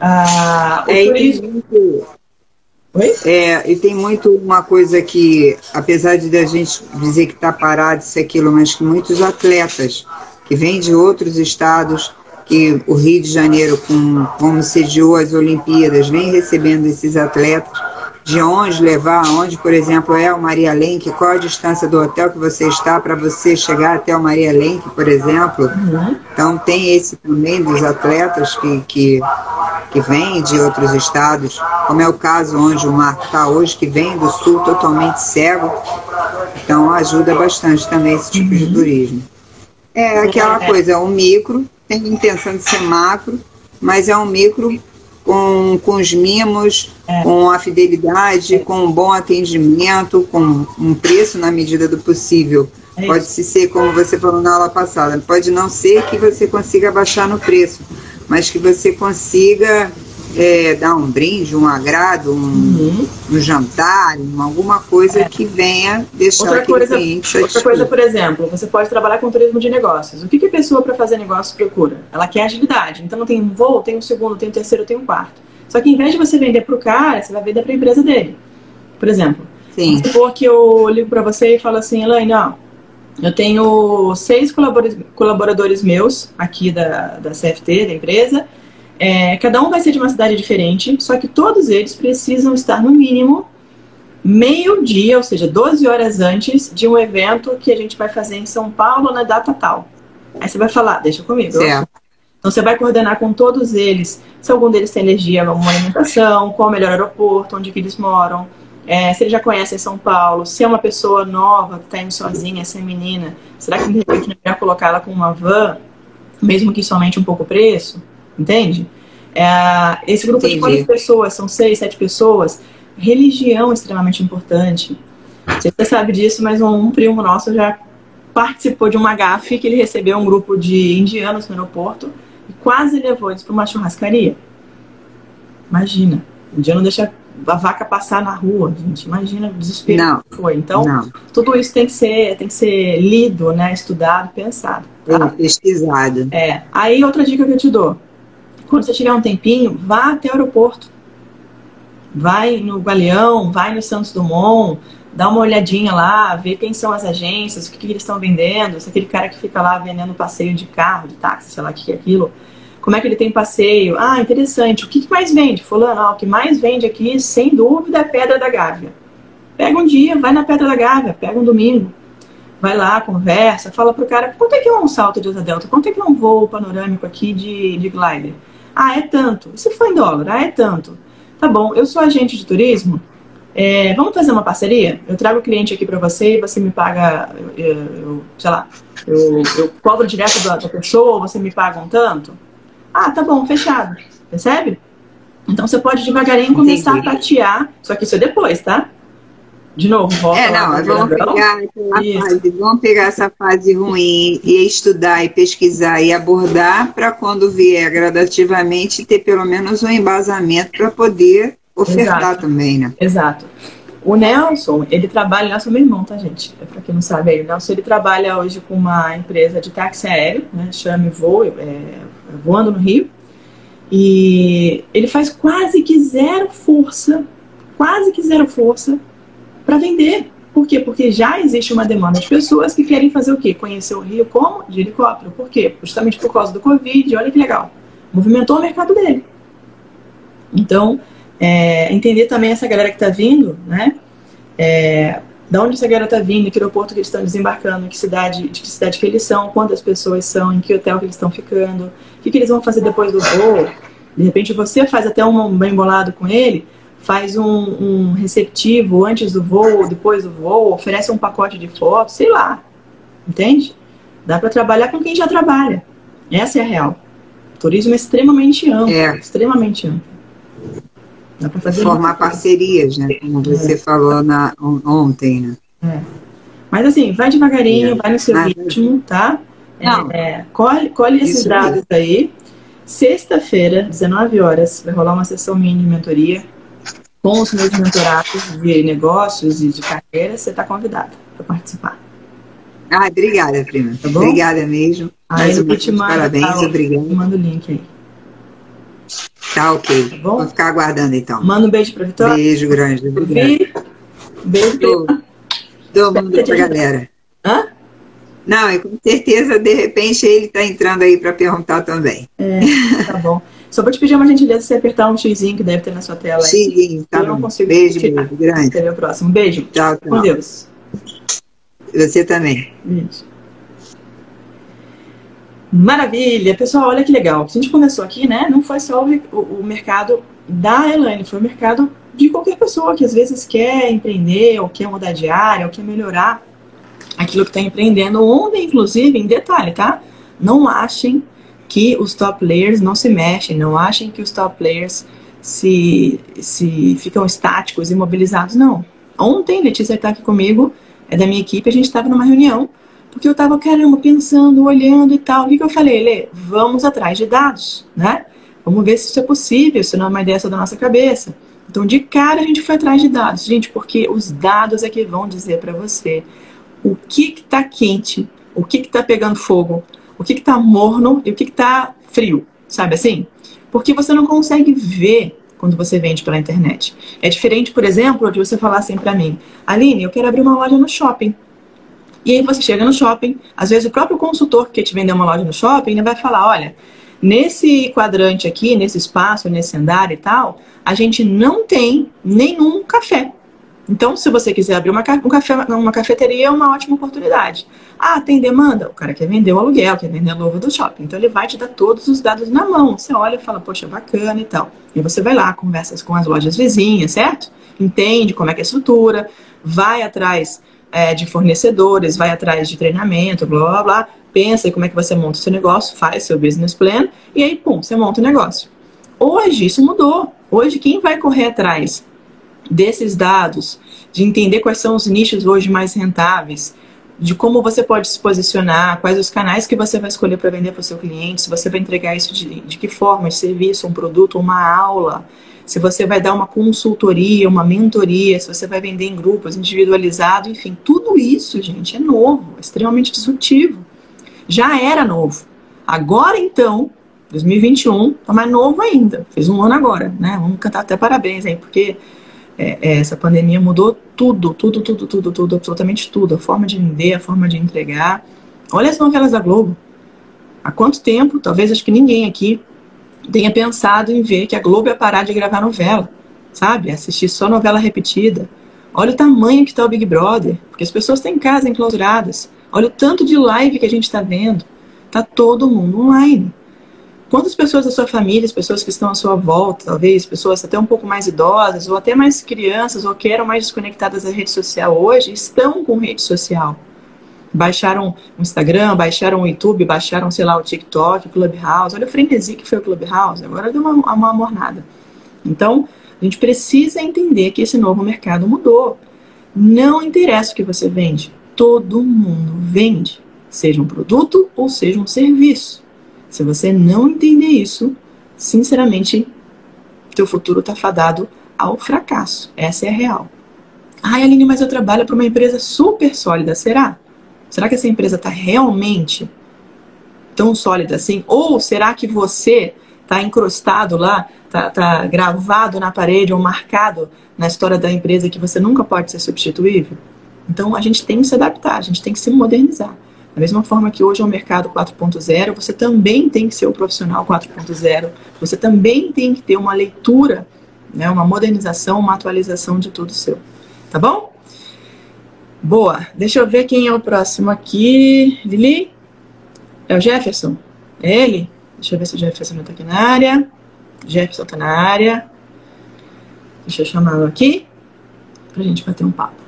Ah, o é, turismo... Oi? É, e tem muito uma coisa que, apesar de a gente dizer que está parado isso aquilo, mas que muitos atletas que vêm de outros estados, que o Rio de Janeiro, com, como sediou as Olimpíadas, vem recebendo esses atletas, de onde levar, onde, por exemplo, é o Maria Lenk, qual a distância do hotel que você está para você chegar até o Maria Lenk, por exemplo. Uhum. Então tem esse também dos atletas que, que, que vêm de outros estados, como é o caso onde o Marco está hoje, que vem do sul totalmente cego. Então ajuda bastante também esse tipo uhum. de turismo. É aquela é. coisa, um micro, tem intenção de ser macro, mas é um micro com, com os mimos, é. com a fidelidade, é. com um bom atendimento, com um preço na medida do possível. É pode ser, como você falou na aula passada, pode não ser que você consiga baixar no preço, mas que você consiga é, dar um brinde, um agrado, um, uhum. um jantar, alguma coisa é. que venha deixar outra aquele coisa, cliente Outra coisa, por exemplo, você pode trabalhar com turismo de negócios. O que, que a pessoa para fazer negócio procura? Ela quer agilidade. Então, tem um voo, tem um segundo, tem um terceiro, tem um quarto. Só que em vez de você vender para o cara, você vai vender para a empresa dele. Por exemplo, Sim. supor que eu ligo para você e falo assim, Elaine, ó, eu tenho seis colaboradores meus aqui da, da CFT, da empresa, é, cada um vai ser de uma cidade diferente, só que todos eles precisam estar no mínimo meio-dia, ou seja, 12 horas antes de um evento que a gente vai fazer em São Paulo na data tal. Aí você vai falar, deixa comigo. Certo. Então você vai coordenar com todos eles, se algum deles tem energia, uma alimentação, qual o melhor aeroporto, onde que eles moram, é, se eles já conhecem São Paulo, se é uma pessoa nova que está indo sozinha, essa menina, será que de repente não é melhor colocar ela com uma van mesmo que somente um pouco preço, entende? É, esse grupo Entendi. de quantas pessoas? São seis, sete pessoas. Religião é extremamente importante. Você sabe disso, mas um, um primo nosso já participou de uma gafe que ele recebeu um grupo de indianos no aeroporto e quase levou eles para uma churrascaria. Imagina, o indiano deixa a vaca passar na rua, gente. Imagina o desespero não, que foi. Então, não. tudo isso tem que ser, tem que ser lido, né, estudado, pensado. Tá? É, pesquisado. É. Aí outra dica que eu te dou. Quando você tiver um tempinho, vá até o aeroporto. Vai no Galeão, vai no Santos Dumont, dá uma olhadinha lá, vê quem são as agências, o que, que eles estão vendendo, se aquele cara que fica lá vendendo passeio de carro, de táxi, sei lá o que é aquilo, como é que ele tem passeio. Ah, interessante. O que, que mais vende? Fulano, ah, o que mais vende aqui, sem dúvida, é Pedra da Gávea. Pega um dia, vai na Pedra da Gávea, pega um domingo, vai lá, conversa, fala pro cara, quanto é que é um salto de asa delta? Quanto é que é um voo panorâmico aqui de, de glider? Ah, é tanto. Se for em dólar, ah, é tanto. Tá bom, eu sou agente de turismo, é, vamos fazer uma parceria? Eu trago o cliente aqui para você e você me paga, eu, eu sei lá, eu, eu cobro direto da, da pessoa, você me paga um tanto? Ah, tá bom, fechado. Percebe? Então você pode devagarinho começar Entendi. a tatear, só que isso é depois, tá? De novo, volta é, não, vamos pegar, fase, vamos pegar essa fase ruim e estudar e pesquisar e abordar para quando vier gradativamente ter pelo menos um embasamento para poder ofertar Exato. também, né? Exato. O Nelson, ele trabalha, Nelson é meu irmão, tá, gente? É pra quem não sabe aí. O Nelson, ele trabalha hoje com uma empresa de táxi aéreo, né? Chame Voo, é, voando no Rio. E ele faz quase que zero força, quase que zero força para vender. Por quê? Porque já existe uma demanda de pessoas que querem fazer o quê? Conhecer o Rio como? De helicóptero. Por quê? Justamente por causa do Covid. Olha que legal. Movimentou o mercado dele. Então, é, entender também essa galera que está vindo, né? É, da onde essa galera está vindo, em que aeroporto que eles estão desembarcando, em que cidade, de que cidade que eles são, quantas pessoas são, em que hotel que eles estão ficando, o que, que eles vão fazer depois do voo. De repente você faz até um bem bolado com ele, faz um, um receptivo antes do voo, depois do voo, oferece um pacote de fotos, sei lá. Entende? Dá para trabalhar com quem já trabalha. Essa é a real. O turismo é extremamente amplo, é. extremamente amplo. Dá pra fazer Formar parcerias, né? Como você é. falou na, ontem, né? É. Mas assim, vai devagarinho, é. vai no seu Mas, ritmo, tá? Não. É, colhe, colhe esses dados aí. Sexta-feira, 19 horas, vai rolar uma sessão mini de mentoria com os meus mentorados de negócios e de carreira. Você está convidado para participar. Ah, obrigada, prima. Tá obrigada mesmo. Aí eu te mando, parabéns, tá, obrigado. Manda o link aí. Tá ok. Tá bom? Vou ficar aguardando então. Manda um beijo pra Vitória. Beijo grande. Vi. Beijo pra Todo mundo pra galera. Hã? Não, e com certeza, de repente, ele tá entrando aí para perguntar também. É, tá bom. Só vou te pedir uma gentileza você apertar um xizinho que deve ter na sua tela. Xizinho, tá Eu bom. não consigo beijo, beijo grande. Até o próximo. Beijo. Tchau, tchau. Com Deus. Você também. Beijo. Maravilha! Pessoal, olha que legal. A gente começou aqui, né? Não foi só o, o mercado da Elaine, foi o mercado de qualquer pessoa que às vezes quer empreender, ou quer mudar de área, ou quer melhorar aquilo que está empreendendo. Ontem, inclusive, em detalhe, tá? Não achem que os top players não se mexem, não achem que os top players se, se ficam estáticos, imobilizados. Não. Ontem, Letícia está aqui comigo, é da minha equipe, a gente estava numa reunião porque eu estava, caramba, pensando, olhando e tal. O que, que eu falei? Lê, vamos atrás de dados, né? Vamos ver se isso é possível, se não é uma ideia só da nossa cabeça. Então, de cara, a gente foi atrás de dados, gente, porque os dados é que vão dizer para você o que está quente, o que está pegando fogo, o que está morno e o que está frio, sabe assim? Porque você não consegue ver quando você vende pela internet. É diferente, por exemplo, de você falar assim para mim, Aline, eu quero abrir uma loja no shopping. E aí você chega no shopping, às vezes o próprio consultor que te vender uma loja no shopping, ele vai falar, olha, nesse quadrante aqui, nesse espaço, nesse andar e tal, a gente não tem nenhum café. Então, se você quiser abrir uma, um café, uma cafeteria, é uma ótima oportunidade. Ah, tem demanda? O cara quer vender o aluguel, quer vender a luva do shopping. Então, ele vai te dar todos os dados na mão. Você olha e fala, poxa, bacana e tal. E você vai lá, conversa com as lojas vizinhas, certo? Entende como é que é a estrutura, vai atrás é, de fornecedores, vai atrás de treinamento, blá blá blá, pensa como é que você monta o seu negócio, faz seu business plan e aí, pum, você monta o negócio. Hoje isso mudou. Hoje quem vai correr atrás desses dados, de entender quais são os nichos hoje mais rentáveis, de como você pode se posicionar, quais os canais que você vai escolher para vender para o seu cliente, se você vai entregar isso de, de que forma, de serviço, um produto, uma aula, se você vai dar uma consultoria, uma mentoria, se você vai vender em grupos, individualizado, enfim, tudo isso, gente, é novo, é extremamente disruptivo. Já era novo. Agora, então, 2021, tá mais novo ainda. Fez um ano agora, né? Vamos cantar até parabéns aí, porque é, é, essa pandemia mudou tudo, tudo, tudo, tudo, tudo, absolutamente tudo. A forma de vender, a forma de entregar. Olha as novelas da Globo. Há quanto tempo, talvez acho que ninguém aqui tenha pensado em ver que a Globo ia parar de gravar novela, sabe? Assistir só novela repetida. Olha o tamanho que está o Big Brother, porque as pessoas têm casa enclausuradas. Olha o tanto de live que a gente está vendo. Tá todo mundo online. Quantas pessoas da sua família, as pessoas que estão à sua volta, talvez, pessoas até um pouco mais idosas, ou até mais crianças, ou que eram mais desconectadas da rede social hoje, estão com rede social? Baixaram o Instagram, baixaram o YouTube, baixaram, sei lá, o TikTok, o Clubhouse. Olha o frenesi que foi o Clubhouse, agora deu uma, uma mornada. Então, a gente precisa entender que esse novo mercado mudou. Não interessa o que você vende, todo mundo vende, seja um produto ou seja um serviço. Se você não entender isso, sinceramente, teu futuro está fadado ao fracasso. Essa é a real. Ai, Aline, mas eu trabalho para uma empresa super sólida. Será? Será que essa empresa está realmente tão sólida assim? Ou será que você está encrustado lá, está tá gravado na parede ou marcado na história da empresa que você nunca pode ser substituível? Então a gente tem que se adaptar, a gente tem que se modernizar. Da mesma forma que hoje é o mercado 4.0, você também tem que ser o profissional 4.0, você também tem que ter uma leitura, né, uma modernização, uma atualização de tudo seu. Tá bom? Boa. Deixa eu ver quem é o próximo aqui. Lili? É o Jefferson? É ele? Deixa eu ver se o Jefferson está aqui na área. Jefferson está na área. Deixa eu chamá-lo aqui para a gente bater um papo.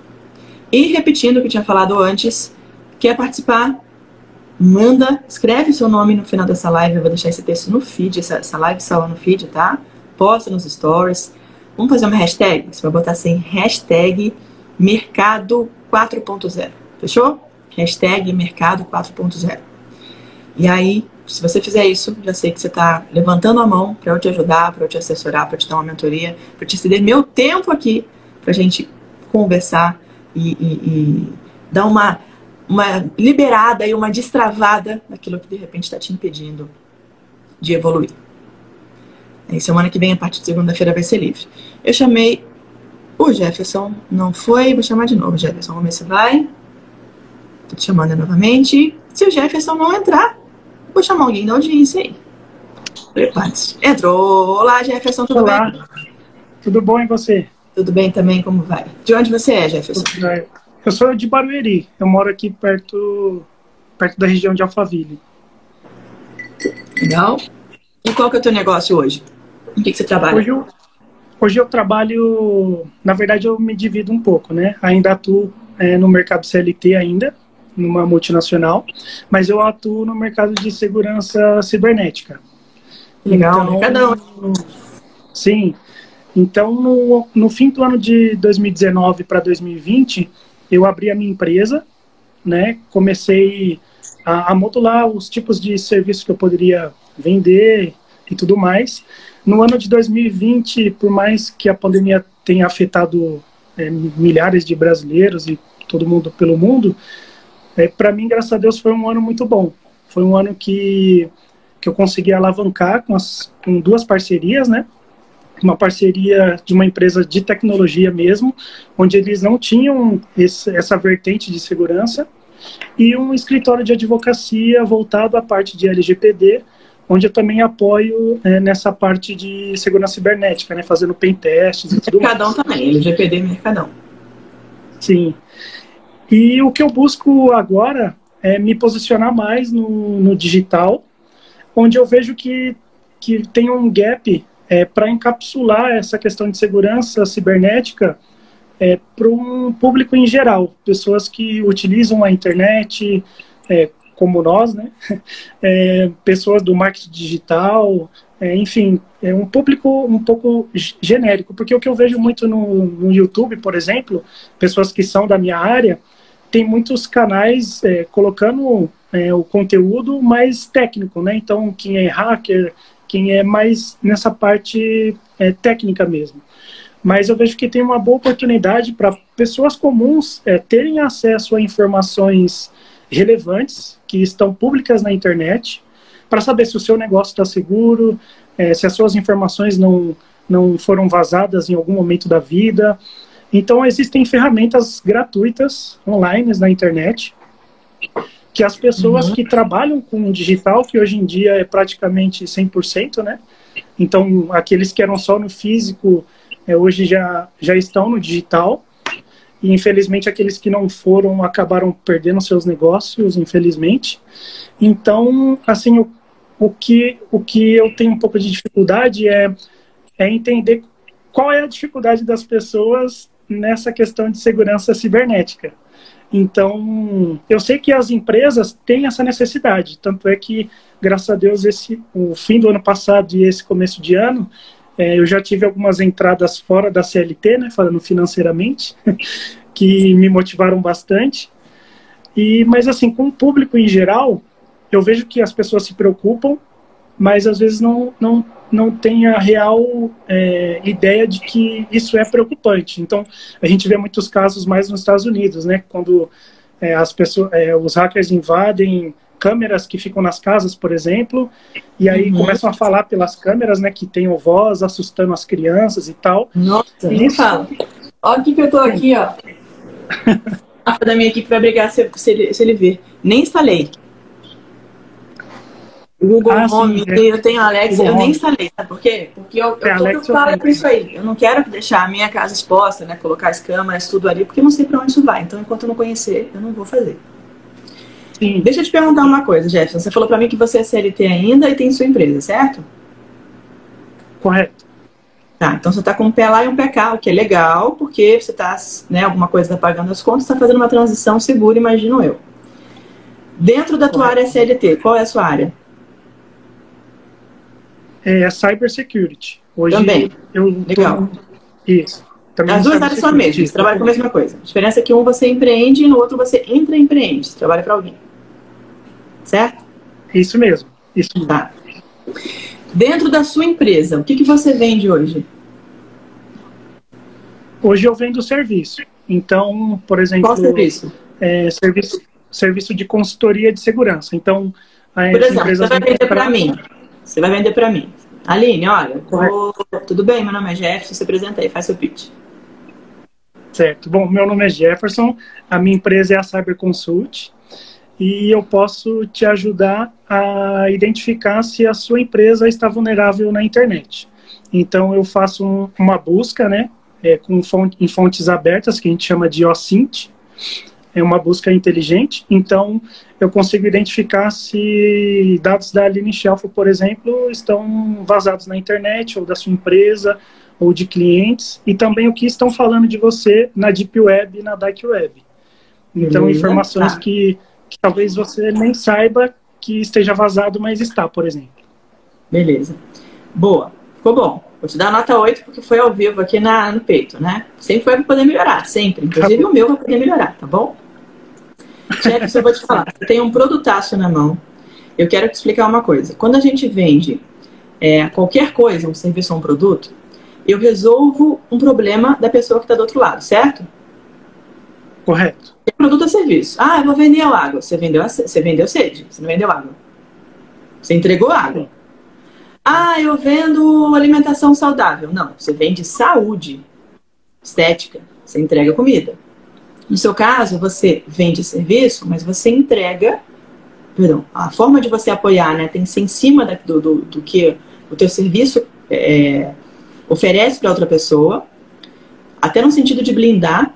E repetindo o que eu tinha falado antes, Quer participar? Manda, escreve seu nome no final dessa live. Eu vou deixar esse texto no feed, essa, essa live salva no feed, tá? Posta nos stories. Vamos fazer uma hashtag? Você vai botar assim, hashtag mercado 4.0. Fechou? Hashtag mercado 4.0. E aí, se você fizer isso, já sei que você está levantando a mão para eu te ajudar, para eu te assessorar, para te dar uma mentoria, para te ceder meu tempo aqui para a gente conversar e, e, e dar uma uma liberada e uma destravada daquilo que de repente está te impedindo de evoluir. Aí semana que vem, a partir de segunda-feira, vai ser livre. Eu chamei o Jefferson, não foi, vou chamar de novo, Jefferson, vamos ver se vai. Tô te chamando novamente. Se o Jefferson não entrar, vou chamar alguém da audiência aí. Prepare-se. Entrou. Olá, Jefferson, tudo Olá. bem? Tudo bom e você? Tudo bem também, como vai? De onde você é, Jefferson? Eu sou de Barueri. Eu moro aqui perto, perto da região de Alphaville. Legal. E qual que é o teu negócio hoje? Em que, que você trabalha? Hoje eu, hoje eu trabalho, na verdade eu me divido um pouco, né? Ainda atuo é, no mercado CLT ainda, numa multinacional, mas eu atuo no mercado de segurança cibernética. Legal, então, mercadão. Sim. Então, no, no fim do ano de 2019 para 2020, eu abri a minha empresa, né? Comecei a, a modular os tipos de serviços que eu poderia vender e tudo mais. No ano de 2020, por mais que a pandemia tenha afetado é, milhares de brasileiros e todo mundo pelo mundo, é, para mim, graças a Deus, foi um ano muito bom. Foi um ano que, que eu consegui alavancar com, as, com duas parcerias, né? uma parceria de uma empresa de tecnologia mesmo, onde eles não tinham esse, essa vertente de segurança, e um escritório de advocacia voltado à parte de LGPD, onde eu também apoio é, nessa parte de segurança cibernética, né, fazendo pen testes e tudo Mercadão mais. também, LGPD Mercadão. Sim. E o que eu busco agora é me posicionar mais no, no digital, onde eu vejo que, que tem um gap é, para encapsular essa questão de segurança cibernética é, para um público em geral, pessoas que utilizam a internet, é, como nós, né? É, pessoas do marketing digital, é, enfim, é um público um pouco genérico, porque o que eu vejo muito no, no YouTube, por exemplo, pessoas que são da minha área, tem muitos canais é, colocando é, o conteúdo mais técnico, né? Então, quem é hacker, quem é mais nessa parte é, técnica mesmo. Mas eu vejo que tem uma boa oportunidade para pessoas comuns é, terem acesso a informações relevantes que estão públicas na internet, para saber se o seu negócio está seguro, é, se as suas informações não, não foram vazadas em algum momento da vida. Então, existem ferramentas gratuitas online na internet que as pessoas uhum. que trabalham com digital, que hoje em dia é praticamente 100%, né? Então, aqueles que eram só no físico, é, hoje já, já estão no digital. E, infelizmente, aqueles que não foram acabaram perdendo seus negócios, infelizmente. Então, assim, o, o, que, o que eu tenho um pouco de dificuldade é, é entender qual é a dificuldade das pessoas nessa questão de segurança cibernética. Então, eu sei que as empresas têm essa necessidade, tanto é que, graças a Deus, esse, o fim do ano passado e esse começo de ano, é, eu já tive algumas entradas fora da CLT, né, falando financeiramente, que me motivaram bastante. E, mas assim, com o público em geral, eu vejo que as pessoas se preocupam, mas às vezes não, não não tem a real é, ideia de que isso é preocupante. Então, a gente vê muitos casos mais nos Estados Unidos, né? Quando é, as pessoas, é, os hackers invadem câmeras que ficam nas casas, por exemplo, e aí uhum. começam a falar pelas câmeras, né? Que tem o voz assustando as crianças e tal. Nossa, e nem fala. Olha o que, eu tô aqui, ó. da minha equipe vai brigar se, se, ele, se ele ver. Nem instalei. Google ah, Home, sim, é. eu tenho Google eu nem instalei, sabe por quê? Porque eu, eu tô preocupada com isso aí. Eu não quero deixar a minha casa exposta, né? Colocar as câmeras, tudo ali, porque eu não sei para onde isso vai. Então, enquanto eu não conhecer, eu não vou fazer. Sim. Deixa eu te perguntar uma coisa, Jefferson. Você falou para mim que você é CLT ainda e tem sua empresa, certo? Correto. Tá, então você está com um pé lá e um pé cá, o que é legal, porque você está, né, alguma coisa está pagando as contas, está fazendo uma transição segura, imagino eu. Dentro da tua Correto. área CLT, qual é a sua área? é cybersecurity. Hoje Também. Eu Legal. Tô... Isso. Também As duas áreas são as mesmas, você trabalha com a mesma coisa. A diferença é que um você empreende e no outro você entra e empreende. Você trabalha para alguém. Certo? Isso mesmo. Isso mesmo. Tá. Dentro da sua empresa, o que, que você vende hoje? Hoje eu vendo serviço. Então, por exemplo. Qual serviço? É, serviço, serviço de consultoria de segurança. Então, por exemplo, você vai vender para mim. Você vai vender para mim. Aline, olha, tô... tudo bem? Meu nome é Jefferson, se apresenta aí, faz seu pitch. Certo. Bom, meu nome é Jefferson, a minha empresa é a Cyber Consult e eu posso te ajudar a identificar se a sua empresa está vulnerável na internet. Então, eu faço um, uma busca, né, é, com fonte, em fontes abertas, que a gente chama de OSINT, é uma busca inteligente, então eu consigo identificar se dados da Aline Shelf, por exemplo, estão vazados na internet, ou da sua empresa, ou de clientes, e também o que estão falando de você na Deep Web e na Dark Web. Então, Beleza. informações tá. que, que talvez você nem saiba que esteja vazado, mas está, por exemplo. Beleza. Boa. Ficou bom. Vou te dar nota 8 porque foi ao vivo aqui na, no peito, né? Sempre foi para poder melhorar, sempre. Inclusive tá o meu vai poder melhorar, tá bom? Chefe, eu vou te falar. Você tem um produtaço na mão. Eu quero te explicar uma coisa. Quando a gente vende é, qualquer coisa, um serviço ou um produto, eu resolvo um problema da pessoa que está do outro lado, certo? Correto. Produto ou serviço. Ah, eu vou vender água. Você vendeu, você vendeu sede, você não vendeu água. Você entregou água. Ah, eu vendo alimentação saudável. Não, você vende saúde, estética. Você entrega comida. No seu caso, você vende serviço, mas você entrega. Perdão, a forma de você apoiar né, tem que ser em cima da, do, do, do, que o teu serviço é, oferece para outra pessoa, até no sentido de blindar.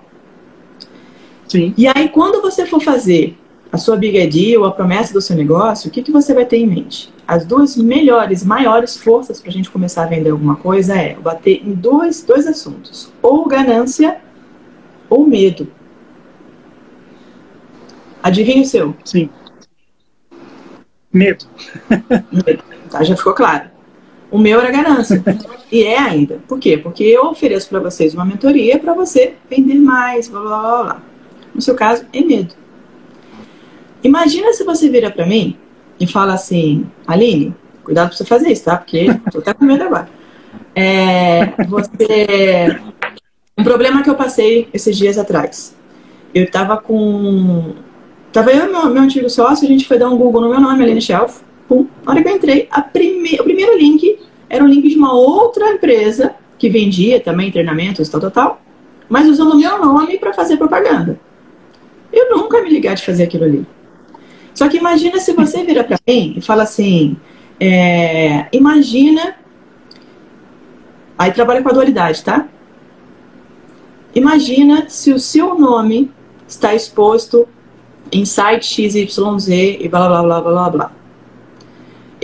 Sim. E aí, quando você for fazer a sua big idea ou a promessa do seu negócio, o que, que você vai ter em mente? As duas melhores, maiores forças para a gente começar a vender alguma coisa é bater em dois, dois assuntos: ou ganância ou medo. Adivinha o seu? Sim. Medo. Medo. Tá, já ficou claro. O meu era ganância. e é ainda. Por quê? Porque eu ofereço para vocês uma mentoria para você vender mais, blá, blá, blá, blá. No seu caso, é medo. Imagina se você vira para mim e fala assim, Aline, cuidado pra você fazer isso, tá? Porque tô até com medo agora. É, você. Um problema que eu passei esses dias atrás. Eu tava com. Tava eu e meu, meu antigo sócio, a gente foi dar um Google no meu nome, Aline Shelf. Pum. Na hora que eu entrei, prime... o primeiro link era um link de uma outra empresa que vendia também treinamentos, tal, tal, tal, mas usando o meu nome para fazer propaganda. Eu nunca me ligar de fazer aquilo ali. Só que imagina se você vira para mim e fala assim: é, imagina. Aí trabalha com a dualidade, tá? Imagina se o seu nome está exposto em site XYZ e blá blá blá blá blá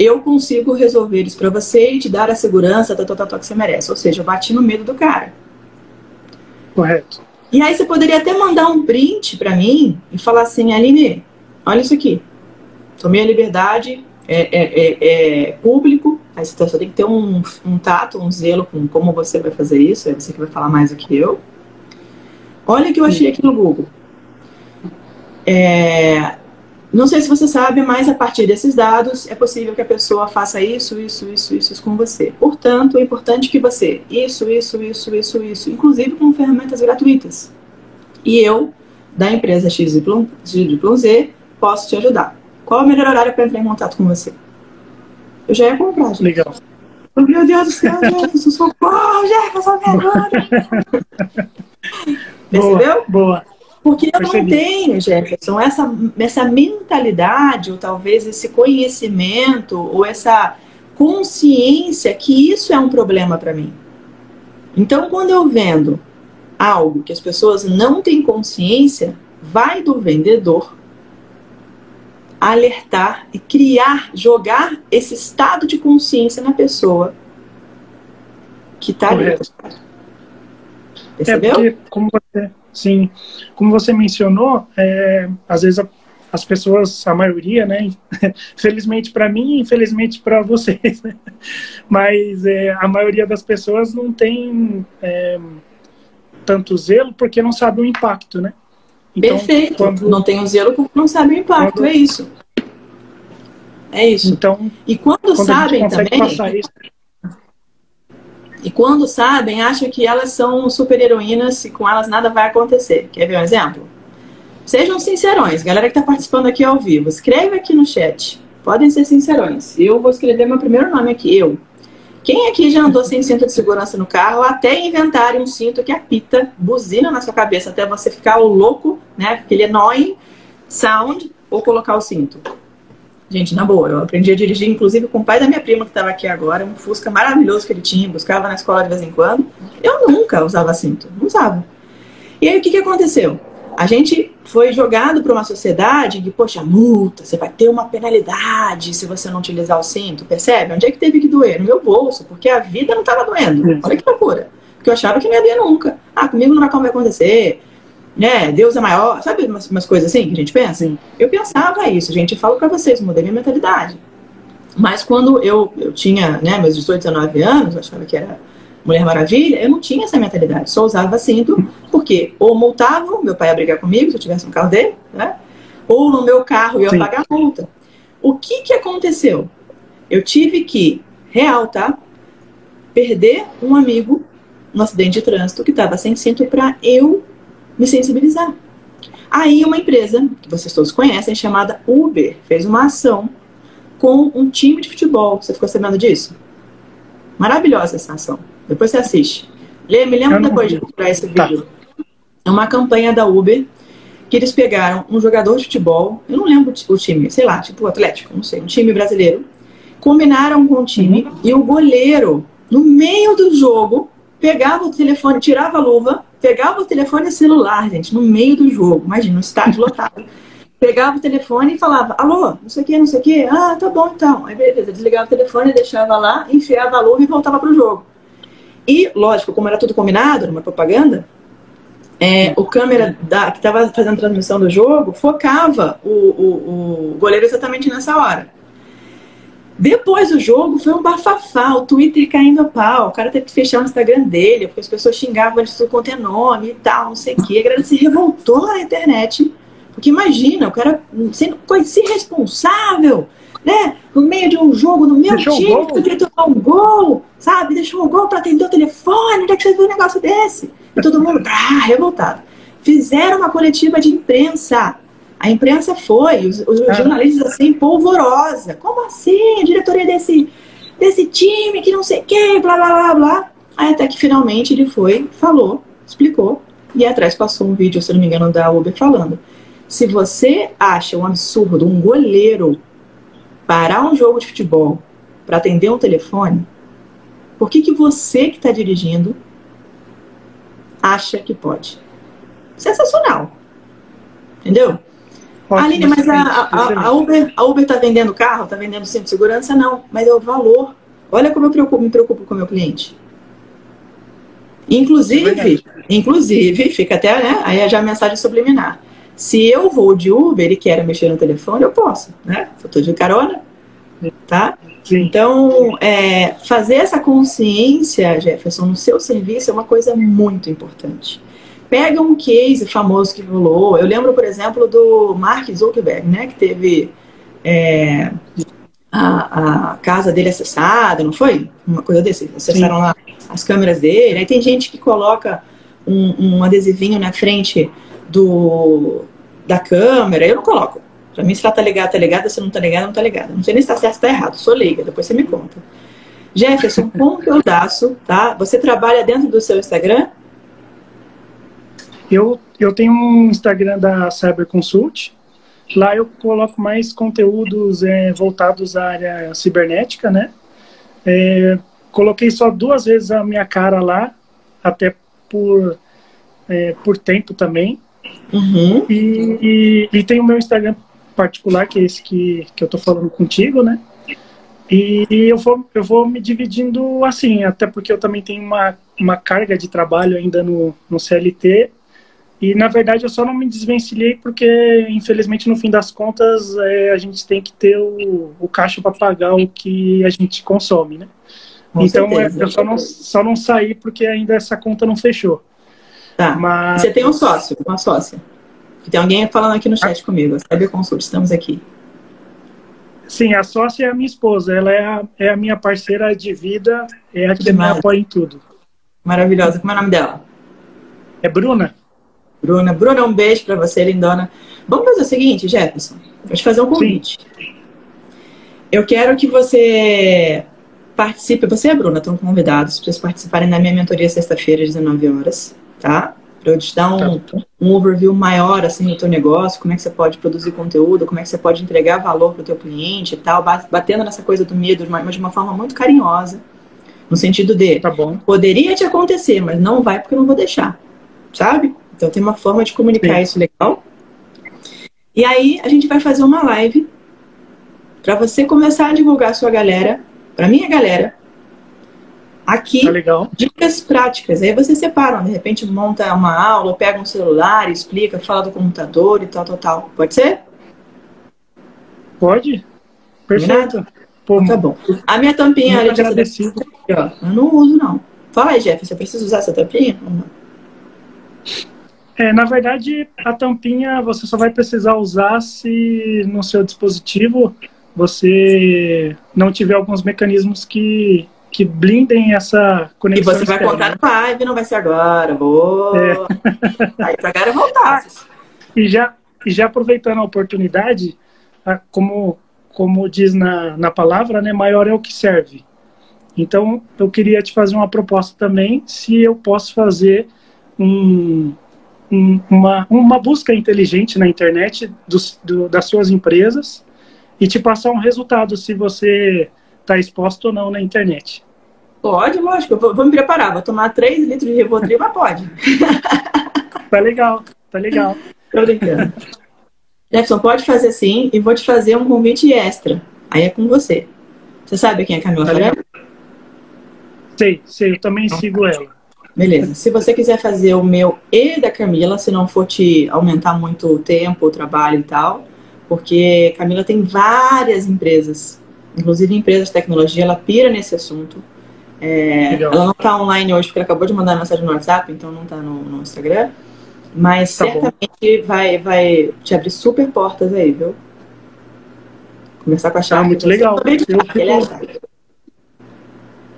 eu consigo resolver isso para você e te dar a segurança da tua que você merece. Ou seja, eu bati no medo do cara. Correto. E aí você poderia até mandar um print para mim e falar assim, Aline, olha isso aqui. Tomei a liberdade, é, é, é, é público, aí você só tem que ter um, um tato, um zelo com como você vai fazer isso, é você que vai falar mais do que eu. Olha o que eu achei aqui no Google. É, não sei se você sabe, mas a partir desses dados é possível que a pessoa faça isso, isso, isso, isso, com você. Portanto, é importante que você, isso, isso, isso, isso, isso, inclusive com ferramentas gratuitas. E eu, da empresa XYZ, posso te ajudar. Qual é o melhor horário para entrar em contato com você? Eu já ia comprar, gente. Legal. Oh, meu Deus do céu, Jefferson, socorro, Jefferson, me. Percebeu? Boa. Porque eu Percebi. não tenho, Jefferson, essa, essa mentalidade, ou talvez esse conhecimento, ou essa consciência que isso é um problema para mim. Então, quando eu vendo algo que as pessoas não têm consciência, vai do vendedor alertar e criar, jogar esse estado de consciência na pessoa que está ali. Percebeu? É porque, como você, Sim, como você mencionou, é, às vezes a, as pessoas, a maioria, né, felizmente para mim, infelizmente para vocês, né? mas é, a maioria das pessoas não tem é, tanto zelo porque não sabe o impacto, né? Então, Perfeito. Quando, não tem o zelo porque não sabe o impacto, quando, é isso. É isso. Então, e quando, quando sabem também. Isso, e quando sabem, acham que elas são super-heroínas e com elas nada vai acontecer. Quer ver um exemplo? Sejam sincerões, galera que está participando aqui ao vivo. Escreve aqui no chat. Podem ser sincerões. Eu vou escrever meu primeiro nome aqui, eu. Quem aqui já andou sem cinto de segurança no carro até inventarem um cinto que apita, buzina na sua cabeça até você ficar o louco, né? Aquele annoying sound, ou colocar o cinto? Gente, na boa, eu aprendi a dirigir, inclusive, com o pai da minha prima que estava aqui agora, um Fusca maravilhoso que ele tinha, buscava na escola de vez em quando. Eu nunca usava cinto, não usava. E aí, o que, que aconteceu? A gente foi jogado para uma sociedade que, poxa, multa, você vai ter uma penalidade se você não utilizar o cinto, percebe? Onde é que teve que doer? No meu bolso, porque a vida não estava doendo. Olha que loucura. Porque eu achava que não ia doer nunca. Ah, comigo não vai acontecer né? Deus é maior, sabe umas, umas coisas assim que a gente pensa? Sim. Eu pensava isso, gente, eu falo para vocês, mudei minha mentalidade. Mas quando eu, eu tinha, né, meus 18, 19 anos, eu achava que era Mulher Maravilha, eu não tinha essa mentalidade, só usava cinto, porque ou multavam, meu pai ia brigar comigo se eu tivesse um carro dele, né? Ou no meu carro eu ia pagar multa. O que que aconteceu? Eu tive que, real, tá? Perder um amigo no acidente de trânsito que estava sem cinto para eu me sensibilizar. Aí uma empresa, que vocês todos conhecem, chamada Uber, fez uma ação com um time de futebol. Você ficou sabendo disso? Maravilhosa essa ação. Depois você assiste. Lê, me lembra depois de procurar esse tá. vídeo. É uma campanha da Uber que eles pegaram um jogador de futebol, eu não lembro o time, sei lá, tipo o Atlético, não sei, um time brasileiro, combinaram com o time uhum. e o goleiro, no meio do jogo, pegava o telefone, tirava a luva, pegava o telefone celular, gente, no meio do jogo, imagina, um estádio lotado. Pegava o telefone e falava, alô, não sei o que, não sei o que, ah, tá bom então. Aí beleza, desligava o telefone, deixava lá, enfiava a luva e voltava pro jogo. E, lógico, como era tudo combinado, numa propaganda, é, o câmera da, que estava fazendo transmissão do jogo focava o, o, o goleiro exatamente nessa hora. Depois do jogo foi um bafafá, o Twitter caindo a pau. O cara teve que fechar o Instagram dele, porque as pessoas xingavam de tudo quanto é nome e tal, não sei o quê. A galera se revoltou na internet. Porque imagina, o cara sendo coisa irresponsável, né? No meio de um jogo, no meu Deixou time, gol. podia tomar um gol, sabe? Deixou um gol para atender o telefone, onde é que você viu um negócio desse? E todo mundo, ah, revoltado. Fizeram uma coletiva de imprensa. A imprensa foi, os, os Ah. jornalistas assim, polvorosa. Como assim? A diretoria desse, desse time que não sei o que, blá blá blá blá. Aí até que finalmente ele foi, falou, explicou. E atrás passou um vídeo, se não me engano, da Uber falando. Se você acha um absurdo um goleiro parar um jogo de futebol para atender um telefone, por que, que você que está dirigindo acha que pode? Sensacional. Entendeu? Ótimo, Aline, mas a, a- a- Uber, a Uber tá vendendo carro, tá vendendo cinto de segurança? Não, mas é o valor. Olha como eu preocupo- me preocupo com o meu cliente. Inclusive, Verdade. inclusive, fica até, né? Aí é já a mensagem subliminar. Se eu vou de Uber e quero mexer no telefone, eu posso, né? Se eu de carona, tá? Sim. Então, é, fazer essa consciência, Jefferson, no seu serviço é uma coisa muito importante. Pega um case famoso que rolou. Eu lembro, por exemplo, do Mark Zuckerberg, né? Que teve é, a, a casa dele acessada, não foi? Uma coisa desse. Acessaram lá as câmeras dele. Aí tem gente que coloca um, um adesivinho na frente do, da câmera. Eu não coloco. Pra mim, se ela tá ligada, tá ligada. Se não tá ligada, não tá ligada. Não sei nem se tá certo ou tá errado. Sou leiga. Depois você me conta. Jefferson, conteúdaço, tá? Você trabalha dentro do seu Instagram? Eu, eu tenho um Instagram da Cyber Consult. Lá eu coloco mais conteúdos é, voltados à área cibernética, né? É, coloquei só duas vezes a minha cara lá, até por, é, por tempo também. Uhum. E, e, e tem o meu Instagram particular, que é esse que, que eu tô falando contigo, né? E, e eu, vou, eu vou me dividindo assim, até porque eu também tenho uma, uma carga de trabalho ainda no, no CLT. E na verdade eu só não me desvencilhei porque, infelizmente, no fim das contas, é, a gente tem que ter o, o caixa para pagar o que a gente consome, né? Com então é, certeza. eu só não, só não saí porque ainda essa conta não fechou. Tá. Mas Você tem um sócio, uma sócia. Tem alguém falando aqui no chat comigo. Cyber Consult, estamos aqui. Sim, a sócia é a minha esposa, ela é a, é a minha parceira de vida, é a que me demais. apoia em tudo. Maravilhosa. Como é o nome dela? É Bruna? Bruna. Bruna, um beijo pra você, lindona. Vamos fazer o seguinte, Jefferson. Vou te fazer um convite. Eu quero que você participe. Você e a Bruna estão convidados para vocês participarem da minha mentoria sexta-feira, às 19 horas, tá? Para eu te dar um, Tá. um overview maior assim do teu negócio, como é que você pode produzir conteúdo, como é que você pode entregar valor para o teu cliente e tal, ba- batendo nessa coisa do medo, mas de uma forma muito carinhosa, no sentido de Tá bom. poderia te acontecer, mas não vai porque eu não vou deixar, sabe? Então tem uma forma de comunicar Sim. isso legal. E aí a gente vai fazer uma live para você começar a divulgar a sua galera, para minha galera, aqui Tá legal. dicas práticas. Aí você separa, de repente monta uma aula, pega um celular, explica, fala do computador e tal, tal, tal. Pode ser? Pode? Perfeito. Pô, Tá bom. A minha tampinha, muito a gente agradecido. Eu não uso, não. Fala aí, Jeff, você precisa usar essa tampinha? não? É, na verdade, a tampinha você só vai precisar usar se no seu dispositivo você não tiver alguns mecanismos que, que blindem essa E conexão. você vai externa. contar no live, não vai ser agora. Boa. Aí pra galera voltar. E já, e já aproveitando a oportunidade, a- como, como diz na, na palavra, né, maior é o que serve. Então, eu queria te fazer uma proposta também, se eu posso fazer um- uma, uma busca inteligente na internet dos, do- das suas empresas e te passar um resultado se você está exposto ou não na internet. Pode, lógico. Eu vou, vou me preparar. Vou tomar 3 litros de Rivotril, mas pode. Tá legal, tá legal. Tô brincando. Jefferson, pode fazer sim. E vou te fazer um convite extra. Aí é com você. Você sabe quem é Camila Tá Farel? Sei, sei, eu também sigo ela. Beleza. Se você quiser fazer o meu e da Camila, se não for te aumentar muito o tempo, o trabalho e tal, porque Camila tem várias empresas inclusive empresas de tecnologia, ela pira nesse assunto. É, ela não está online hoje porque ela acabou de mandar mensagem no WhatsApp, então não está no, no, Instagram. Mas tá certamente vai, vai te abrir super portas aí, viu? Conversar com a Chave. Ah, muito legal. Eu fico...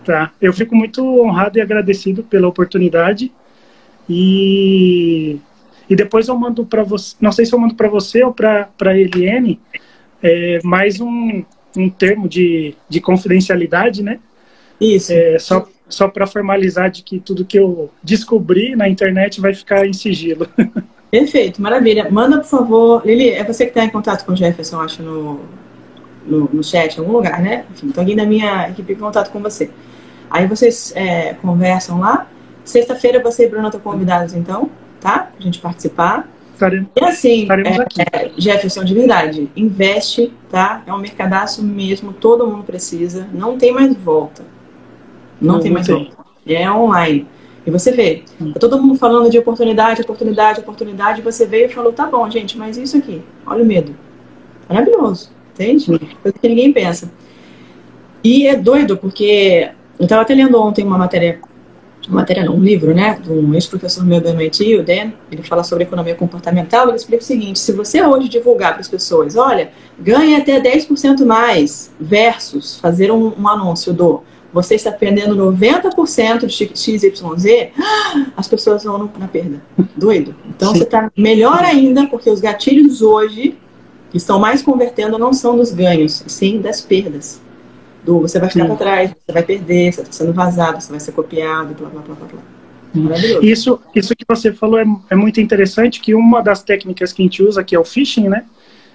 Tá. Eu fico muito honrado e agradecido pela oportunidade. E, e depois eu mando para você, não sei se eu mando para você ou para a Eliane, é, mais um, um termo de, de confidencialidade, né? Isso. É, só só para formalizar de que tudo que eu descobri na internet vai ficar em sigilo. Perfeito, maravilha. Manda, por favor. Lili, é você que está em contato com o Jefferson, acho, no, no, no chat, em algum lugar, né? Enfim, então alguém da minha equipe em contato com você. Aí vocês é, conversam lá. Sexta-feira você e Bruno estão convidados, então, tá? Pra gente participar. Estaremos, e assim, é, é, Jefferson, de verdade, investe, tá? É um mercadaço mesmo, todo mundo precisa, não tem mais volta. Não, não tem mais tem. volta. É online. E você vê, tá todo mundo falando de oportunidade, oportunidade, oportunidade, e você veio e falou, tá bom, gente, mas isso aqui, olha o medo. Maravilhoso, entende? Coisa que ninguém pensa. E é doido, porque eu estava até lendo ontem uma matéria, uma matéria não, um livro, né, de um ex-professor meu do MIT, o Dan, ele fala sobre economia comportamental, ele explica o seguinte, se você hoje divulgar para as pessoas, olha, ganha até 10% mais, versus fazer um, um anúncio do você está perdendo 90% de XYZ, as pessoas vão na perda. Doido. Então Sim. você está melhor ainda, porque os gatilhos hoje que estão mais convertendo não são dos ganhos, sim das perdas do você vai ficar para trás, você vai perder, você está sendo vazado, você vai ser copiado, blá, blá, blá, blá, blá. Isso, isso que você falou é, é muito interessante, que uma das técnicas que a gente usa, que é o phishing, né?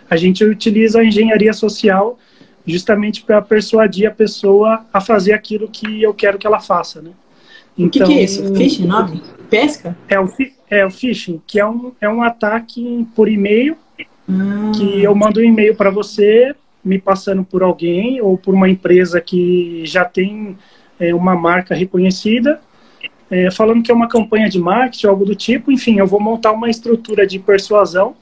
A gente utiliza a engenharia social justamente para persuadir a pessoa a fazer aquilo que eu quero que ela faça, né? Então, o que, que é isso? Phishing, nome? Pesca? É o, é o phishing, que é um, é um ataque por e-mail, hum. que eu mando um e-mail para você, me passando por alguém ou por uma empresa que já tem é, uma marca reconhecida, é, falando que é uma campanha de marketing, algo do tipo. Enfim, eu vou montar uma estrutura de persuasão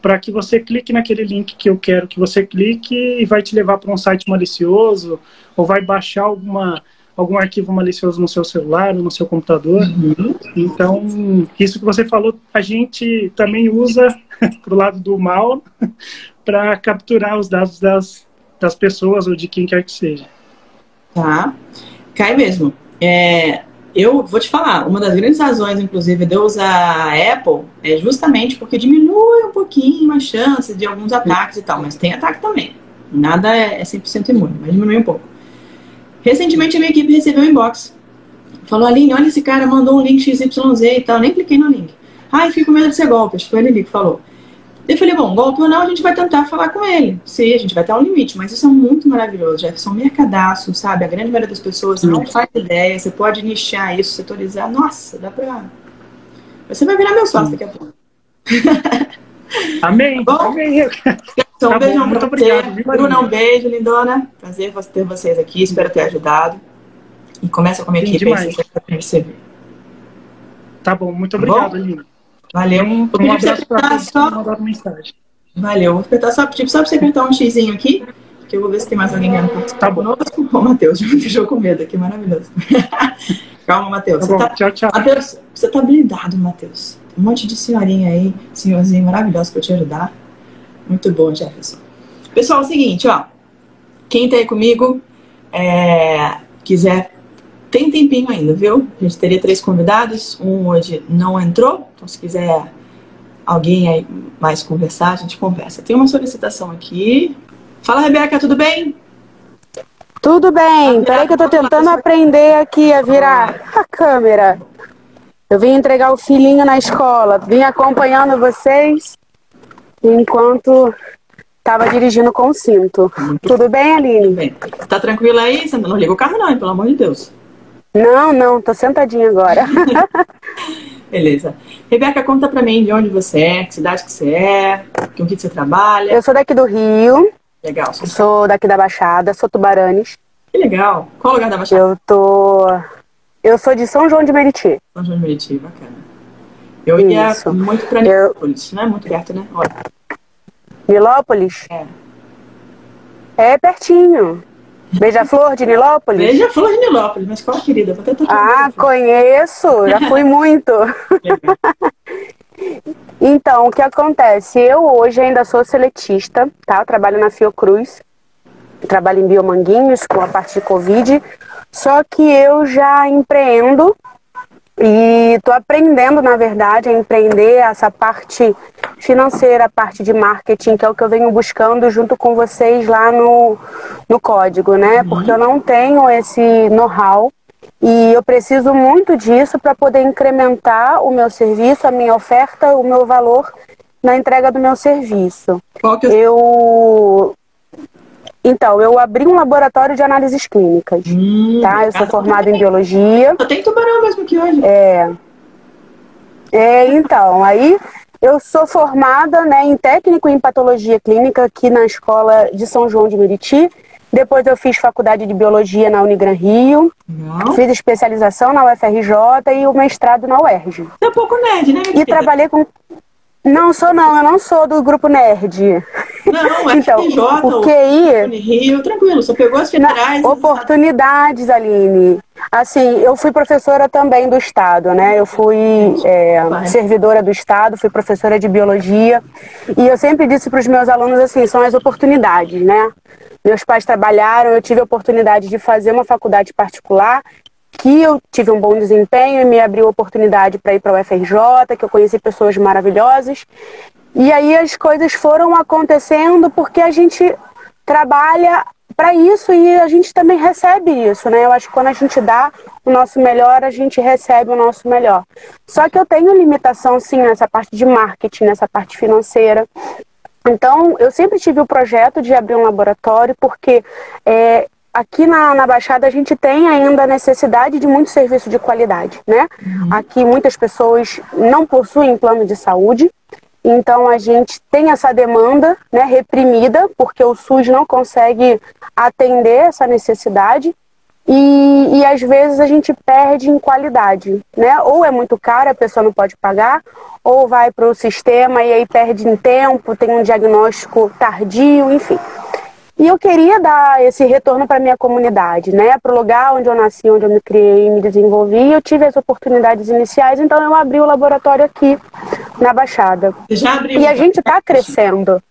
para que você clique naquele link que eu quero que você clique e vai te levar para um site malicioso ou vai baixar alguma algum arquivo malicioso no seu celular ou no seu computador. Uhum. Então, isso que você falou, a gente também usa para o lado do mal para capturar os dados das, das pessoas ou de quem quer que seja. Tá. Cai mesmo. É, eu vou te falar, uma das grandes razões, inclusive, de eu usar a Apple é justamente porque diminui um pouquinho a chance de alguns ataques e tal, mas tem ataque também. Nada é 100% imune, mas diminui um pouco. Recentemente a minha equipe recebeu um inbox. Falou, Aline, olha esse cara, mandou um link XYZ e tal, nem cliquei no link. Ai, fico com medo de ser golpe, acho que foi ele que falou. Eu falei, bom, golpe ou não, a gente vai tentar falar com ele. Sim, a gente vai ter um limite, mas isso é muito maravilhoso, Jefferson. Mercadaço, sabe? A grande maioria das pessoas não faz ideia, você pode nichar isso, setorizar. Nossa, dá pra. Você vai virar meu sócio daqui a pouco. Amém. Bom, Amém. Então, tá um beijão muito obrigado. Bruna, um beijo, lindona. Prazer ter vocês aqui, espero ter ajudado. E começa com a minha Sim, equipe aí, você Tá bom, muito obrigado, tá Aline. Valeu. Um, um abraço para só... mandar mensagem. Valeu. Vou apertar só, tipo, só para você apertar um xizinho aqui, que eu vou ver se tem mais alguém querendo participar tá conosco. Ô, Matheus, já me deixou com medo aqui, maravilhoso. Calma, Matheus. Tá, tá Tchau, tchau. Matheus, você tá blindado, Matheus. Um monte de senhorinha aí, senhorzinho maravilhoso para te ajudar. Muito bom, Jefferson. Pessoal, é o seguinte, ó. Quem tá aí comigo, é, quiser tem tempinho ainda, viu? A gente teria três convidados, um hoje não entrou, então se quiser alguém aí mais conversar, a gente conversa. Tem uma solicitação aqui. Fala, Rebeca, tudo bem? Tudo bem. Peraí que eu tô tentando aprender aqui a virar a câmera. Eu vim entregar o filhinho na escola, vim acompanhando vocês enquanto estava dirigindo com o cinto. Tudo bem, Aline? Tudo bem. Tá tranquila aí? Você não liga o carro não, hein? pelo amor de Deus. Não, não, tô sentadinha agora. Beleza. Rebeca, conta pra mim de onde você é, que cidade que você é, com o que você trabalha. Eu sou daqui do Rio. Legal. Sou, sou daqui da Baixada, sou Tubaranes. Que legal. Qual lugar da Baixada? Eu tô... Eu sou de São João de Meriti. São João de Meriti, bacana. Eu ia Isso. muito pra Nilópolis, eu... não é muito perto, né? Olha. Nilópolis? É. É pertinho. Beija-Flor de Nilópolis? Beija-Flor de Nilópolis, mas qual querida? Vou tentar Ah, conheço, já fui muito. então, o que acontece? Eu hoje ainda sou seletista, tá? Eu trabalho na Fiocruz, trabalho em Biomanguinhos com a parte de Covid, só que eu já empreendo e estou aprendendo, na verdade, a empreender essa parte financeira, a parte de marketing, que é o que eu venho buscando junto com vocês lá no, no código, né? Uhum. Porque eu não tenho esse know-how e eu preciso muito disso para poder incrementar o meu serviço, a minha oferta, o meu valor na entrega do meu serviço. Qual que é... Eu então, eu abri um laboratório de análises clínicas. Hum, tá? Eu sou formada em biologia. Eu tenho tubarão mesmo que hoje. É. É, então, aí eu sou formada né, em técnico em patologia clínica aqui na escola de São João de Meriti. Depois eu fiz faculdade de biologia na Unigran Rio. Não. Fiz especialização na UFRJ e o mestrado na UERJ. Você é pouco nerd, né? E trabalhei com não sou não, eu não sou do grupo nerd. Não, é então, o QI, Rio, tranquilo, você pegou as federais. Oportunidades, Aline. Assim, eu fui professora também do Estado, né? Eu fui é, servidora do Estado, fui professora de biologia. E eu sempre disse para os meus alunos assim, são as oportunidades, né? Meus pais trabalharam, eu tive a oportunidade de fazer uma faculdade particular que eu tive um bom desempenho e me abriu oportunidade para ir para o UFRJ, que eu conheci pessoas maravilhosas. E aí as coisas foram acontecendo porque a gente trabalha para isso e a gente também recebe isso, né? Eu acho que quando a gente dá o nosso melhor, a gente recebe o nosso melhor. Só que eu tenho limitação, sim, nessa parte de marketing, nessa parte financeira. Então, eu sempre tive o projeto de abrir um laboratório, porque é, aqui na, na Baixada a gente tem ainda a necessidade de muito serviço de qualidade, né? Uhum. Aqui muitas pessoas não possuem plano de saúde, então a gente tem essa demanda né, reprimida, porque o SUS não consegue atender essa necessidade. E, e às vezes a gente perde em qualidade, né? Ou é muito caro, a pessoa não pode pagar, ou vai para o sistema e aí perde em tempo, tem um diagnóstico tardio, enfim. E eu queria dar esse retorno para minha comunidade, né? Para o lugar onde eu nasci, onde eu me criei e me desenvolvi. Eu tive as oportunidades iniciais, então eu abri o laboratório aqui na Baixada. Já abriu? E a gente está crescendo.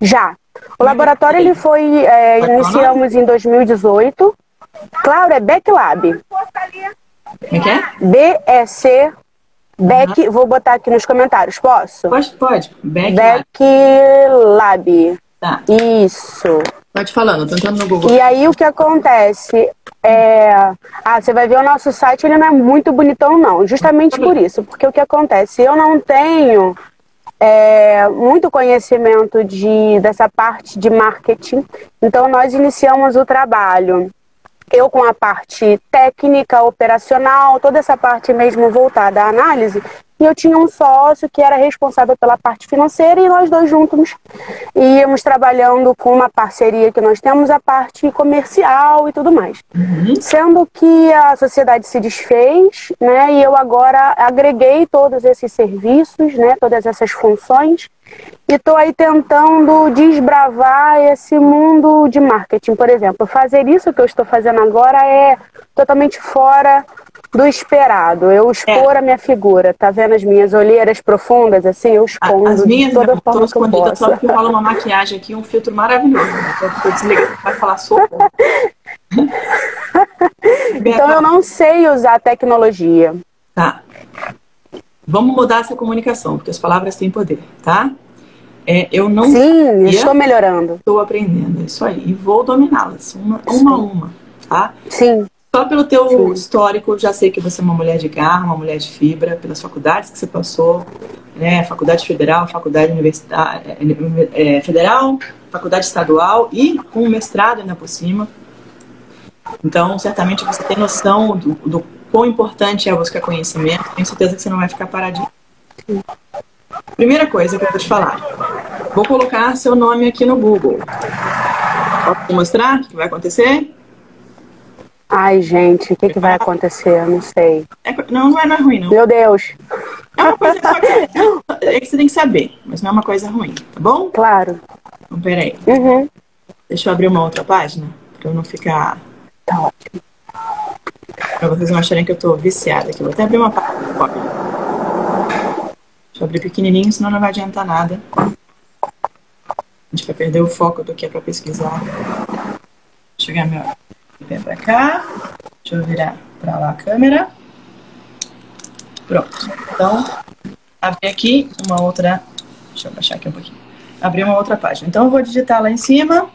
Já. O laboratório ele foi é, iniciamos em 2018. Claro, é Backlab. Como é? BEC Beck, uhum. vou botar aqui nos comentários, posso? Pode, pode. Backlab. Tá. Isso. Pode falando, tô entrando no Google. E aí o que acontece é. Ah, você vai ver o nosso site, ele não é muito bonitão, não. Justamente por isso. Porque o que acontece? Eu não tenho é, muito conhecimento de, dessa parte de marketing. Então nós iniciamos o trabalho. Eu com a parte técnica, operacional, toda essa parte mesmo voltada à análise, e eu tinha um sócio que era responsável pela parte financeira e nós dois juntos íamos trabalhando com uma parceria que nós temos a parte comercial e tudo mais. Uhum. Sendo que a sociedade se desfez, né, e eu agora agreguei todos esses serviços, né, todas essas funções e estou aí tentando desbravar esse mundo de marketing, por exemplo. Fazer isso que eu estou fazendo agora é totalmente fora do esperado. Eu expor é. a minha figura, tá vendo as minhas olheiras profundas, assim, eu escondo as minhas, de toda forma que eu posso. Só que rola uma maquiagem aqui, um filtro maravilhoso. Né? Tô desligando, vai falar socorro. então eu não sei usar tecnologia. Tá. Vamos mudar essa comunicação, porque as palavras têm poder, tá? É, eu não Sim, estou melhorando. Estou aprendendo, é isso aí. E vou dominá-las, uma, uma a uma, tá? Sim. Só pelo teu Sim. histórico, já sei que você é uma mulher de garra, uma mulher de fibra, pelas faculdades que você passou, né? Faculdade federal, faculdade universitária, é, é, federal, faculdade estadual e com um mestrado ainda por cima. Então, certamente você tem noção do, do quão importante é buscar conhecimento. Tenho certeza que você não vai ficar paradinho. Primeira coisa que eu vou te falar. Vou colocar seu nome aqui no Google. Posso mostrar o que vai acontecer? Ai, gente, o que, que vai acontecer? Eu não sei. É, não, não é, não é ruim, não. Meu Deus. É uma coisa só que, é que você tem que saber, mas não é uma coisa ruim, tá bom? Claro. Então, peraí. Uhum. Deixa eu abrir uma outra página, pra eu não ficar. Tá ótimo. Pra vocês não acharem que eu tô viciada aqui. Vou até abrir uma página. Deixa eu abrir pequenininho, senão não vai adiantar nada. A gente vai perder o foco do que é pra pesquisar. Chegar meu pé pra cá. Deixa eu virar pra lá a câmera. Pronto. Então, abri aqui uma outra. Deixa eu baixar aqui um pouquinho. Abri uma outra página. Então, eu vou digitar lá em cima.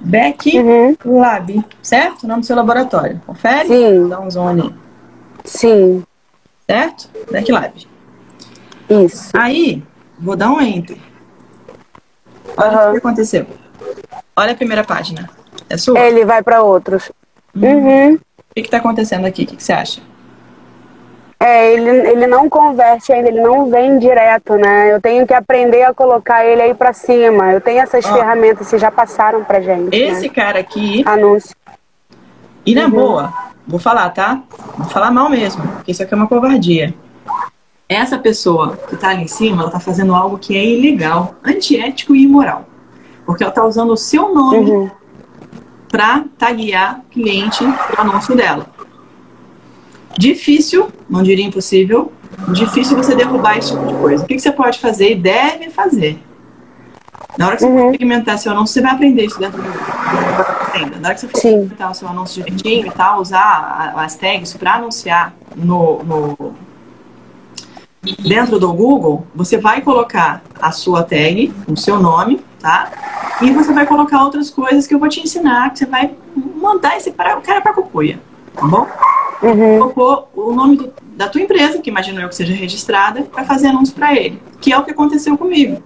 Beck Uhum. Lab, certo? O nome do seu laboratório. Confere? Sim. Dá um zoom ali. Sim, Certo? Beck Lab. isso. Aí, vou dar um enter. Olha o Aham. que aconteceu. Olha a primeira página. É sua? Ele vai para outros. Uhum. O que está acontecendo aqui? O que, que você acha? É, ele, ele não converte ainda, ele não vem direto, né? Eu tenho que aprender a colocar ele aí pra cima. Eu tenho essas Ó. ferramentas que já passaram pra gente. Esse né? cara aqui, Anúncio. e Uhum. na boa, vou falar, tá? Vou falar mal mesmo, porque isso aqui é uma covardia. Essa pessoa que tá ali em cima, ela tá fazendo algo que é ilegal, antiético e imoral. Porque ela tá usando o seu nome Uhum. Para taguear cliente no anúncio dela. Difícil, não diria impossível, difícil você derrubar esse tipo de coisa. O que, que você pode fazer e deve fazer? Na hora que você for segmentar seu anúncio, você vai aprender isso dentro do Entenda. Na hora que você for Sim. segmentar o seu anúncio direitinho e tal, usar as tags para anunciar no, no- dentro do Google, você vai colocar a sua tag, o seu nome, tá? E você vai colocar outras coisas que eu vou te ensinar, que você vai mandar esse para, o cara para cucuia, tá bom? Uhum. Colocou o nome do- da tua empresa, que imagino eu que seja registrada, para fazer anúncio para ele, que é o que aconteceu comigo.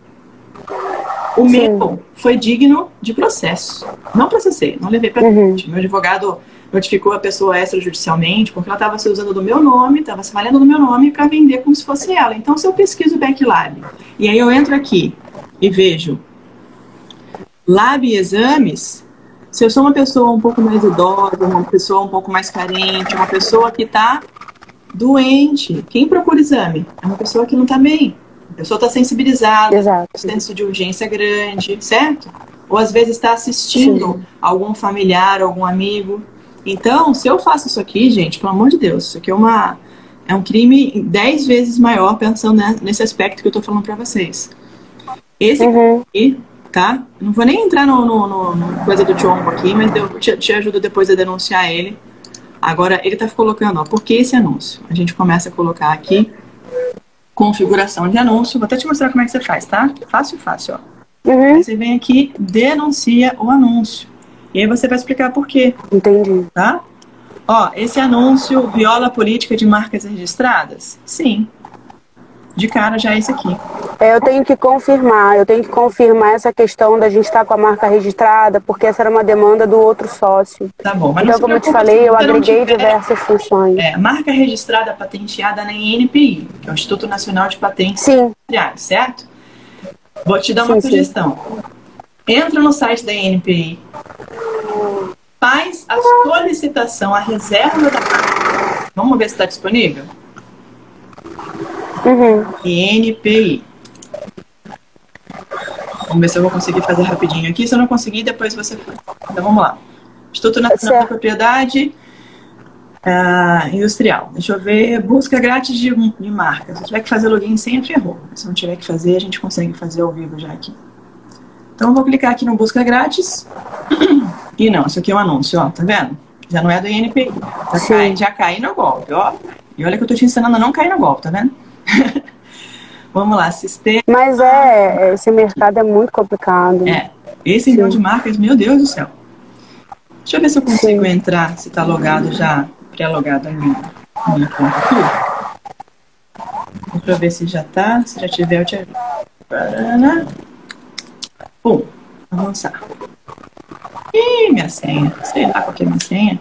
O Sim. meu foi digno de processo. Não processei, não levei para Uhum. frente. Meu advogado notificou a pessoa extrajudicialmente porque ela estava se usando do meu nome, estava se valendo do meu nome para vender como se fosse ela. Então, se eu pesquiso Backlab e aí eu entro aqui e vejo Lab e exames, se eu sou uma pessoa um pouco mais idosa, uma pessoa um pouco mais carente, uma pessoa que está doente, quem procura exame? É uma pessoa que não está bem. A pessoa está sensibilizada, Exato. senso de urgência grande, certo? Ou às vezes está assistindo algum familiar, algum amigo. Então, se eu faço isso aqui, gente, pelo amor de Deus, isso aqui é uma é um crime dez vezes maior pensando nesse aspecto que eu tô falando para vocês. Esse Uhum. aqui, tá? Não vou nem entrar no, no, no- no coisa do Chombo aqui, mas eu te, te ajudo depois a denunciar ele. Agora, ele tá colocando, ó, por que esse anúncio? A gente começa a colocar aqui configuração de anúncio. Vou até te mostrar como é que você faz, tá? Fácil, fácil, ó. Uhum. Aí você vem aqui, denuncia o anúncio. E aí você vai explicar por quê, Entendi. tá? Ó, esse anúncio viola a política de marcas registradas? Sim. De cara já é esse aqui. É, Eu tenho que confirmar, eu tenho que confirmar essa questão da gente estar com a marca registrada, porque essa era uma demanda do outro sócio. Tá bom, mas Então, como eu te falei, eu agreguei tiver- diversas funções. É, marca registrada patenteada na INPI, que é o Instituto Nacional de Patentes Sim, Industriais, certo? Vou te dar uma Sim, sim. Entra no site da INPI, faz a solicitação, a reserva da. Vamos ver se está disponível? uhum. INPI. Vamos ver se eu vou conseguir fazer rapidinho aqui. Se eu não conseguir, depois você faz. Então vamos lá. Instituto Nacional de Propriedade ah, Industrial. Deixa eu ver. Busca grátis de, de marca. Se eu tiver que fazer login sem, ferrou. Se não tiver que fazer, a gente consegue fazer ao vivo já aqui. Então eu vou clicar aqui no Busca Grátis. E não, isso aqui é um anúncio, ó. Tá vendo? Já não é do INPI. Já, Sim. cai, já caí no golpe, ó. E olha que eu tô te ensinando a não cair no golpe, tá vendo? Vamos lá, sistema. Mas é, esse mercado é muito complicado. É, esse envio de marcas, meu Deus do céu. Deixa eu ver se eu consigo entrar, se tá logado já, pré-logado a minha, minha conta aqui. Deixa eu ver se já tá, se já tiver eu te aviso. Pum, avançar. Ih, minha senha, sei lá qual que é minha senha.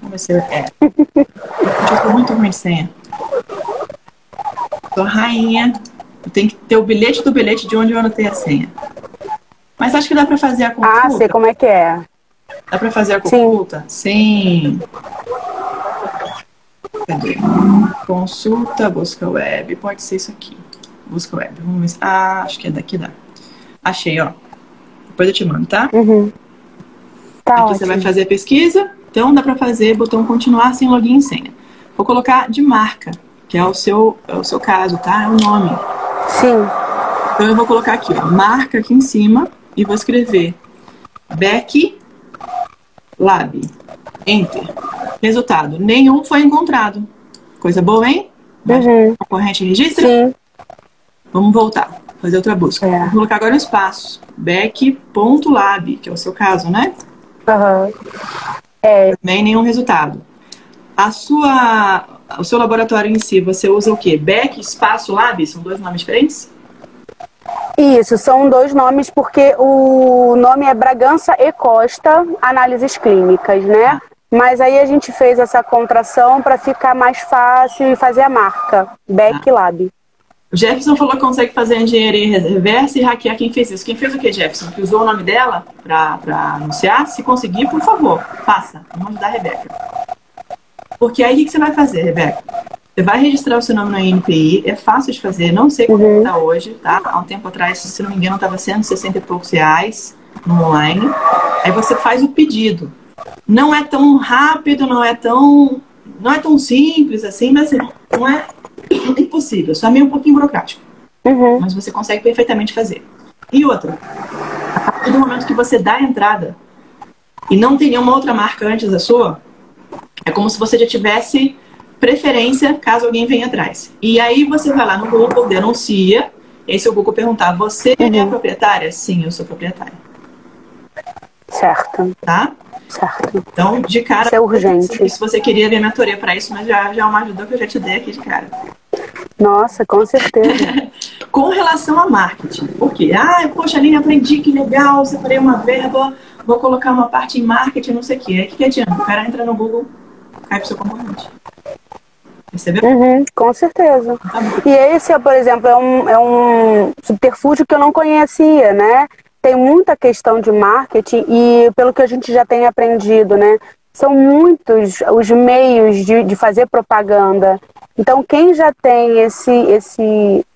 Vamos ver se eu... É, eu sou muito ruim de senha. Sou rainha. Eu tenho que ter o bilhete do bilhete de onde eu anotei a senha. Mas acho que dá pra fazer a Ah, consulta. sei como é que é. Dá pra fazer a Sim. consulta? Sim. Cadê? Consulta, busca web. Pode ser isso aqui. Busca web. Vamos ver. Ah, acho que é daqui dá. Achei, ó. Depois eu te mando, tá? Uhum. Tá Aqui ótimo. você vai fazer a pesquisa, então dá para fazer botão continuar sem login e senha. Vou colocar de marca, que é o seu, é o seu caso, tá? É o nome. Sim. Então eu vou colocar aqui, ó, marca aqui em cima e vou escrever Beck Lab. Enter. Resultado: nenhum foi encontrado. Coisa boa, hein? Uhum. Concorrente registra? Sim. Vamos voltar, fazer outra busca. É. Vou colocar agora um espaço. Beck.lab, que é o seu caso, né? Aham. É, Também nenhum resultado. A sua, o seu laboratório em si, você usa o quê? Beck, espaço, lab? São dois nomes diferentes? Isso, são dois nomes porque o nome é Bragança e Costa Análises Clínicas, né? Mas aí a gente fez essa contração para ficar mais fácil e fazer a marca Beck Lab. O Jefferson falou que consegue fazer engenharia reversa e hackear quem fez isso. Quem fez o que, Jefferson? Que usou o nome dela para anunciar? Se conseguir, por favor, faça. Vamos ajudar a Rebeca. Porque aí o que você vai fazer, Rebeca? Você vai registrar o seu nome no INPI, é fácil de fazer, não sei como Uhum. está hoje, tá? Há um tempo atrás, se não me engano, estava 160 e poucos reais no online. Aí você faz o pedido. Não é tão rápido, não é tão. não é tão simples assim, mas assim, não é impossível, só é meio um pouquinho burocrático Uhum. mas você consegue perfeitamente fazer. E outra, a partir do momento que você dá a entrada e não tem nenhuma outra marca antes da sua, é como se você já tivesse preferência caso alguém venha atrás. E aí você vai lá no Google, denuncia, e aí se o Google perguntar, você é a proprietária? Sim, eu sou proprietária, Certo, tá? certo. Então, de cara, Isso é urgente. se você queria ver mentoria para isso, mas já, já é uma ajuda que eu já te dei aqui de cara. Nossa, com certeza. com relação a marketing. Por quê? Ah, poxa, Aline, aprendi, que legal, separei uma verba, vou colocar uma parte em marketing, não sei o quê. Aí o que, que adianta? O cara entra no Google, cai pro seu concorrente. Percebeu? Uhum, com certeza. Tá. E esse, por exemplo, é um, é um subterfúgio que eu não conhecia, né? Tem muita questão de marketing e, pelo que a gente já tem aprendido, né? São muitos os meios de, de fazer propaganda. Então, quem já tem esse, esse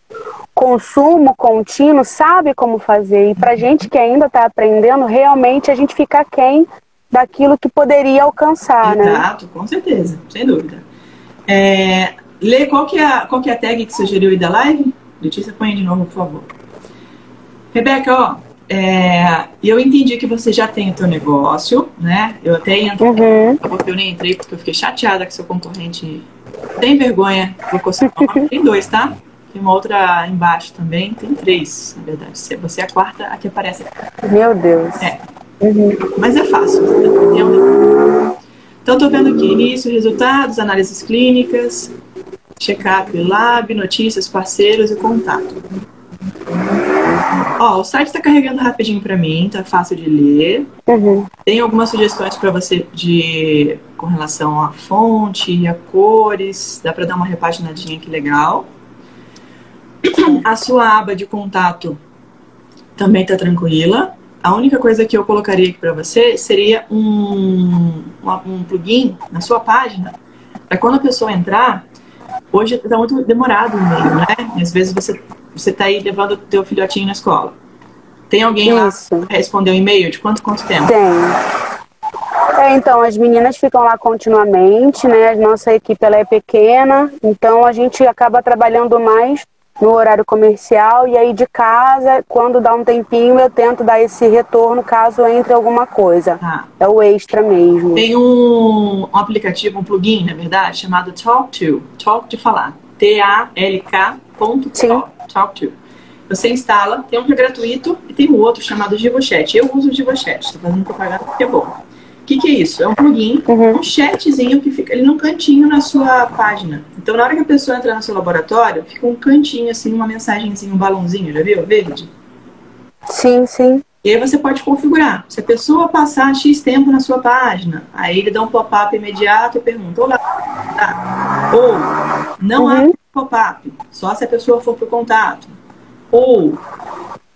consumo contínuo sabe como fazer. E para gente que ainda está aprendendo, realmente a gente fica quem daquilo que poderia alcançar, né? Exato, com certeza, sem dúvida. É, Lê, qual que, é a, qual que é a tag que sugeriu aí da live? Letícia, põe de novo, por favor. Rebeca, ó, é, eu entendi que você já tem o teu negócio, né? Eu até entrei, Uhum. eu nem entrei porque eu fiquei chateada que seu concorrente tem vergonha, colocou seu nome. Tem dois, tá? Tem uma outra embaixo também, tem três, na verdade. Você- é a quarta, a que aparece. Meu Deus. É. Uhum. Mas é fácil. entendeu? Então, estou vendo aqui início, resultados, análises clínicas, check-up lab, notícias, parceiros e contato. Ó, o site está carregando rapidinho para mim, tá fácil de ler. Uhum. Tem algumas sugestões para você de com relação à fonte, a cores, dá para dar uma repaginadinha que legal. A sua aba de contato também está tranquila. A única coisa que eu colocaria aqui para você seria um, um plugin na sua página para quando a pessoa entrar. Hoje está muito demorado o e-mail, né? E às vezes você você está aí levando o teu filhotinho na escola. Tem alguém lá Isso. para responder o e-mail? De quanto quanto tempo? Tem. É, então, as meninas ficam lá continuamente, né? A nossa equipe ela é pequena, então a gente acaba trabalhando mais no horário comercial e aí de casa, quando dá um tempinho, eu tento dar esse retorno caso entre alguma coisa. Tá. É o extra mesmo. Tem um, um aplicativo, um plugin, na verdade, chamado Talk To. Talk de falar. T-A-L-K ponto Sim. Talk, Talk To. Você instala, tem um que é gratuito e tem um outro chamado GivoChat. Eu uso o GivoChat, estou fazendo propaganda porque é bom. O que, que é isso? É um plugin, Uhum. um chatzinho que fica ali num cantinho na sua página. Então, na hora que a pessoa entra no seu laboratório, fica um cantinho assim, uma mensagenzinha, um balãozinho, já viu? Verde. Sim, sim. E aí você pode configurar. Se a pessoa passar X tempo na sua página, aí ele dá um pop-up imediato e pergunta, olá, tá? Ou, não Uhum. abre pop-up, só se a pessoa for pro contato. Ou,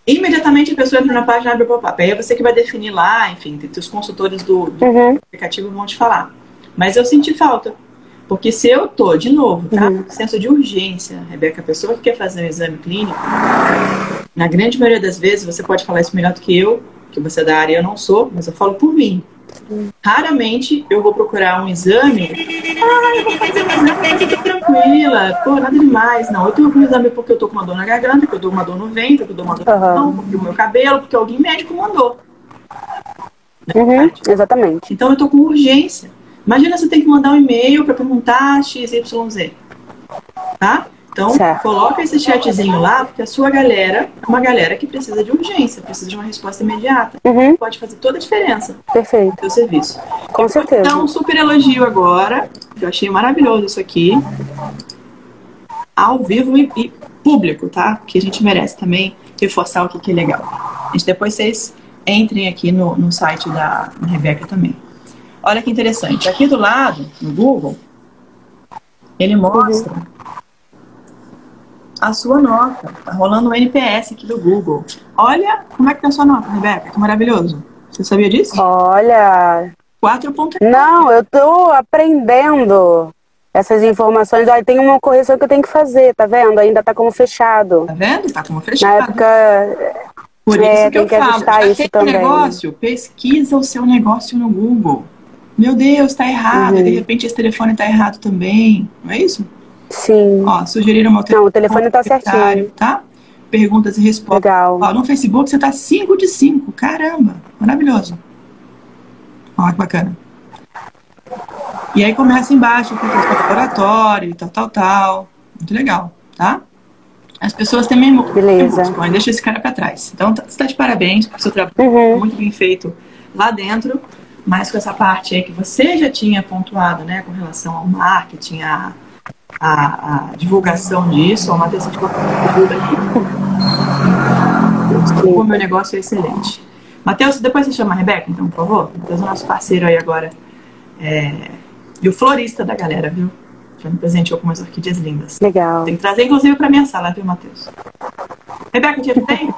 imediatamente a pessoa entra na página e abre o pop-up. Aí é você que vai definir lá, enfim, os consultores do, do Uhum. aplicativo vão te falar. Mas eu senti falta. Porque se eu tô, de novo, tá? Uhum. Senso de urgência, Rebeca, a pessoa que quer fazer um exame clínico, na grande maioria das vezes, você pode falar isso melhor do que eu, que você é da área, eu não sou, mas eu falo por mim. Raramente eu vou procurar um exame. Ah, eu vou fazer um exame, mas eu tô tranquila. Pô, nada demais. Não, eu tenho um exame porque eu tô com uma dor na garganta, porque eu dou uma dor no ventre, porque eu dou uma dor no mão, porque o meu cabelo, porque alguém médico mandou. Uhum, exatamente. Então eu tô com urgência. Imagina se eu tenho que mandar um e-mail para perguntar XYZ. Tá? Então, certo. coloca esse chatzinho lá, porque a sua galera é uma galera que precisa de urgência, precisa de uma resposta imediata. Uhum. Pode fazer toda a diferença. Perfeito. No seu serviço. Com certeza. Então, um super elogio agora. Eu achei maravilhoso isso aqui. Ao vivo e, e público, tá? Porque a gente merece também reforçar o que, que é legal. A gente, depois vocês entrem aqui no, no site da Rebeca também. Olha que interessante. Aqui do lado, no Google, ele mostra uhum a sua nota. Tá rolando um NPS aqui do Google. Olha como é que tá a sua nota, Rebeca. Que maravilhoso. Você sabia disso? Olha. 4.9. Não, eu tô aprendendo essas informações. Aí tem uma correção que eu tenho que fazer, tá vendo? Ainda tá como fechado. Tá vendo? Tá como fechado. Na época. Por isso é, que eu que falo, isso também. negócio, pesquisa o seu negócio no Google. Meu Deus, tá errado. Uhum. De repente esse telefone tá errado também. Não é isso? Sim. Ó, sugeriram uma Não, o telefone tá certinho. Tá? Perguntas e respostas. Legal. Ó, no Facebook você tá 5 de 5. Caramba, maravilhoso. Ó, que bacana. E aí começa embaixo com o laboratório, tal, tal, tal. Muito legal, tá? As pessoas também Beleza. buscam, deixa esse cara para trás. Então, tá, você está de parabéns, porque o seu trabalho uhum. muito bem feito lá dentro, mas com essa parte aí que você já tinha pontuado, né, com relação ao marketing, a a, a divulgação disso, a Matheus de ajuda aqui. O meu negócio é excelente. Matheus, depois você chama a Rebeca, então, por favor. Matheus é o nosso parceiro aí agora. É... E o florista da galera, viu? Já me presenteou com umas orquídeas lindas. Legal. Tem que trazer, inclusive, para minha sala, viu, Matheus? Rebeca, te tem?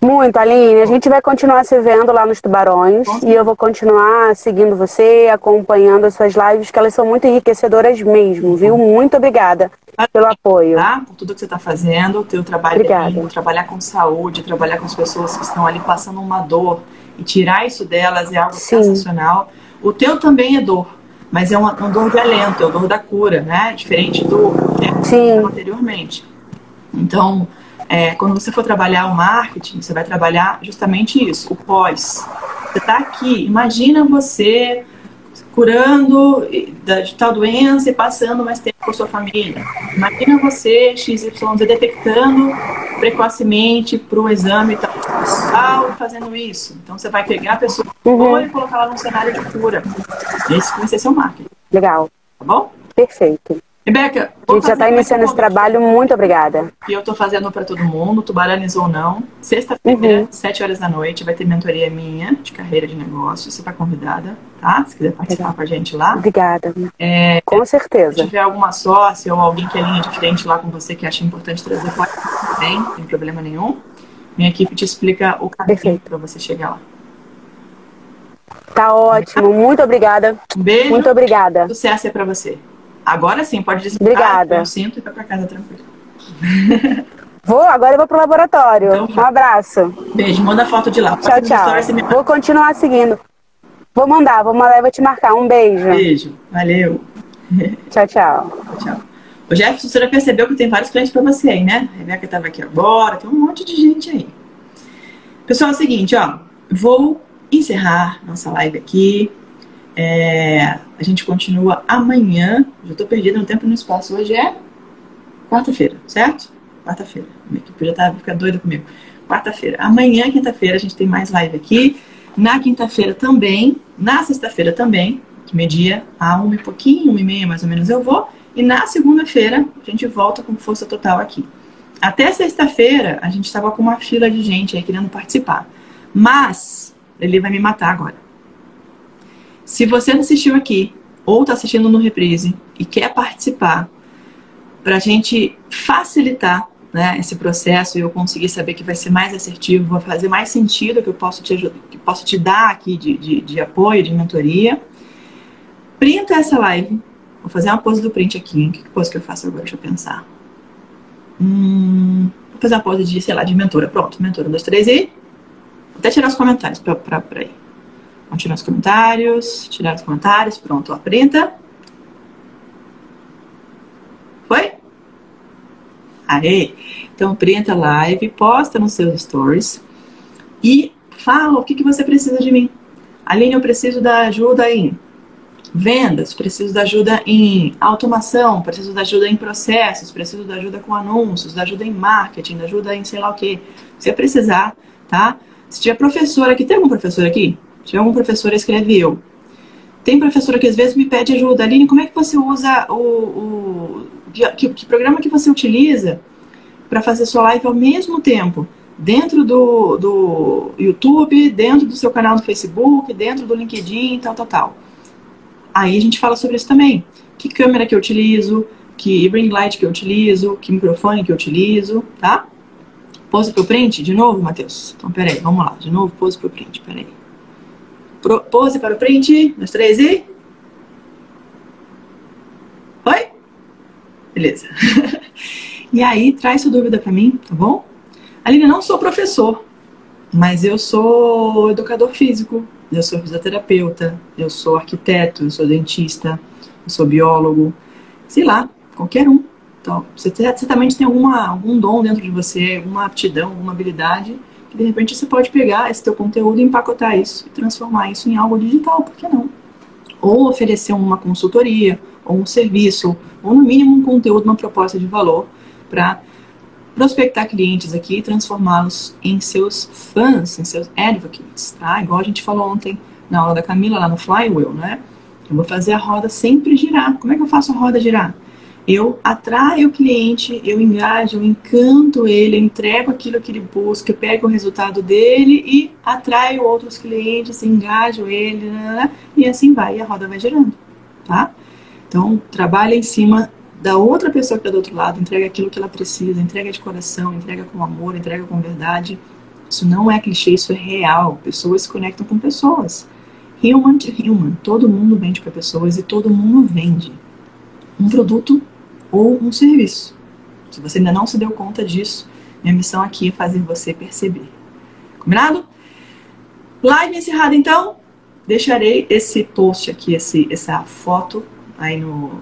Muito, Aline. A gente vai continuar se vendo lá nos Tubarões e eu vou continuar seguindo você, acompanhando as suas lives, que elas são muito enriquecedoras mesmo, viu? Muito obrigada pelo apoio. Tá? Por tudo que você está fazendo, o teu trabalho é obrigada. é trabalhar com saúde, trabalhar com as pessoas que estão ali passando uma dor e tirar isso delas é algo Sim. sensacional. O teu também é dor, mas é uma, uma dor de alento, é uma dor da cura, né? Diferente do que Sim. anteriormente. Então, é, quando você for trabalhar o marketing, você vai trabalhar justamente isso, o pós. Você está aqui, imagina você curando de tal doença e passando mais tempo com sua família. Imagina você, XYZ, detectando precocemente para o exame tal, fazendo isso. Então você vai pegar a pessoa uhum. e colocar ela num cenário de cura. Esse vai ser seu marketing. Legal. Tá bom? Perfeito. Rebeca, a gente já está iniciando esse trabalho, muito obrigada. E eu estou fazendo para todo mundo, tubaranes ou não. Sexta-feira, uhum. 7 horas da noite, vai ter mentoria minha de carreira de negócio. Você está convidada, tá? Se quiser participar com a gente lá. Obrigada. É, com certeza. Se tiver alguma sócia ou alguém que é linha de frente lá com você que acha importante trazer, pode também, não tem problema nenhum. Minha equipe te explica o caminho para você chegar lá. Tá ótimo, muito obrigada. Um beijo. Muito obrigada. Sucesso é para você. Agora sim, pode desligar. Obrigada. Eu sinto e vai pra casa tranquilo. Vou, agora eu vou pro laboratório. Então, um abraço. Beijo, manda foto de lá. Tchau, tchau. Vou continuar seguindo. Vou mandar, vou mandar e vou te marcar. Um beijo. Beijo, valeu. Tchau, tchau. Tchau. O Jefferson, você já percebeu que tem vários clientes para você aí, né? A Rebeca estava aqui agora, tem um monte de gente aí. Pessoal, é o seguinte, ó. Vou encerrar nossa live aqui. É, a gente continua amanhã. Já estou perdida no tempo e no espaço. Hoje é quarta-feira, certo? Quarta-feira. Minha equipe já tá ficando doida comigo. Quarta-feira. Amanhã, quinta-feira, a gente tem mais live aqui. Na quinta-feira também. Na sexta-feira também. Que meio-dia, a uma e pouquinho, uma e meia mais ou menos eu vou. E na segunda-feira, a gente volta com força total aqui. Até sexta-feira, a gente estava com uma fila de gente aí querendo participar. Mas, ele vai me matar agora. Se você não assistiu aqui ou está assistindo no reprise e quer participar, para a gente facilitar né, esse processo e eu conseguir saber que vai ser mais assertivo, vai fazer mais sentido que eu posso te, que posso te dar aqui de, de, de apoio, de mentoria, printa essa live. Vou fazer uma pose do print aqui. Que pose que eu faço agora? Deixa eu pensar. Hum, vou fazer uma pose de, sei lá, de mentora. Pronto, mentora. Um, dois, três e. até tirar os comentários. Pra aí. Vamos tirar os comentários. Tirar os comentários. Pronto, ó, printa. Foi? Aê! Então, printa a live, posta nos seus stories e fala o que, que você precisa de mim. Aline, eu preciso da ajuda em vendas, preciso da ajuda em automação, preciso da ajuda em processos, preciso da ajuda com anúncios, da ajuda em marketing, da ajuda em sei lá o que. Se precisar, tá? Se tiver professor aqui, tem algum professor aqui? Tiver algum professor, escreve eu. Tem professora que às vezes me pede ajuda. Aline, como é que você usa o. o que, que programa que você utiliza para fazer sua live ao mesmo tempo? Dentro do, do YouTube, dentro do seu canal do Facebook, dentro do LinkedIn, tal, tal, tal. Aí a gente fala sobre isso também. Que câmera que eu utilizo, que ring light que eu utilizo, que microfone que eu utilizo, tá? Pose pro print, de novo, Matheus? Então, peraí, vamos lá. De novo, pose pro print, peraí. Pose para o print, nos três e... Oi? Beleza. e aí, traz sua dúvida para mim, tá bom? Aline, não sou professor, mas eu sou educador físico, eu sou fisioterapeuta, eu sou arquiteto, eu sou dentista, eu sou biólogo, sei lá, qualquer um. Então, você certamente tem alguma, algum dom dentro de você, alguma aptidão, alguma habilidade, que de repente você pode pegar esse teu conteúdo e empacotar isso e transformar isso em algo digital, por que não? Ou oferecer uma consultoria, ou um serviço, ou no mínimo um conteúdo, uma proposta de valor para prospectar clientes aqui e transformá-los em seus fãs, em seus advocates, tá? Igual a gente falou ontem na aula da Camila lá no Flywheel, né? Eu vou fazer a roda sempre girar. Como é que eu faço a roda girar? Eu atraio o cliente, eu engajo, eu encanto ele, eu entrego aquilo que ele busca, eu pego o resultado dele e atraio outros clientes, engajo ele, né, né, né e assim vai, e a roda vai girando, tá? Então, trabalha em cima da outra pessoa que está do outro lado, entrega aquilo que ela precisa, entrega de coração, entrega com amor, entrega com verdade. Isso não é clichê, isso é real. Pessoas se conectam com pessoas. Human to human. Todo mundo vende para pessoas e todo mundo vende um produto ou um serviço. Se você ainda não se deu conta disso, minha missão aqui é fazer você perceber. Combinado? Live encerrada então. Deixarei esse post aqui, esse, essa foto aí no,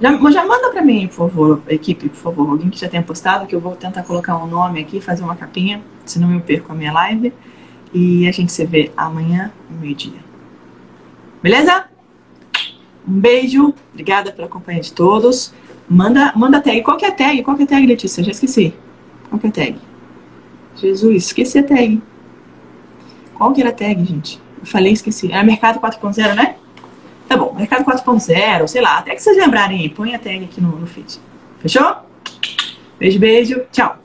já, já manda para mim, por favor, equipe, por favor, alguém que já tenha postado, que eu vou tentar colocar um nome aqui, fazer uma capinha, senão eu perco a minha live. E a gente se vê amanhã, meio-dia. Beleza? Um beijo, obrigada pela companhia de todos. Manda, manda tag. Qual que é a tag? Qual que é a tag, Letícia? Já esqueci. Qual que é a tag? Jesus, esqueci a tag. Qual que era a tag, gente? Eu falei, esqueci. Era Mercado 4.0, né? Tá bom, mercado 4.0, sei lá, até que vocês lembrarem aí, põe a tag aqui no, no feed. Fechou? Beijo, beijo, tchau.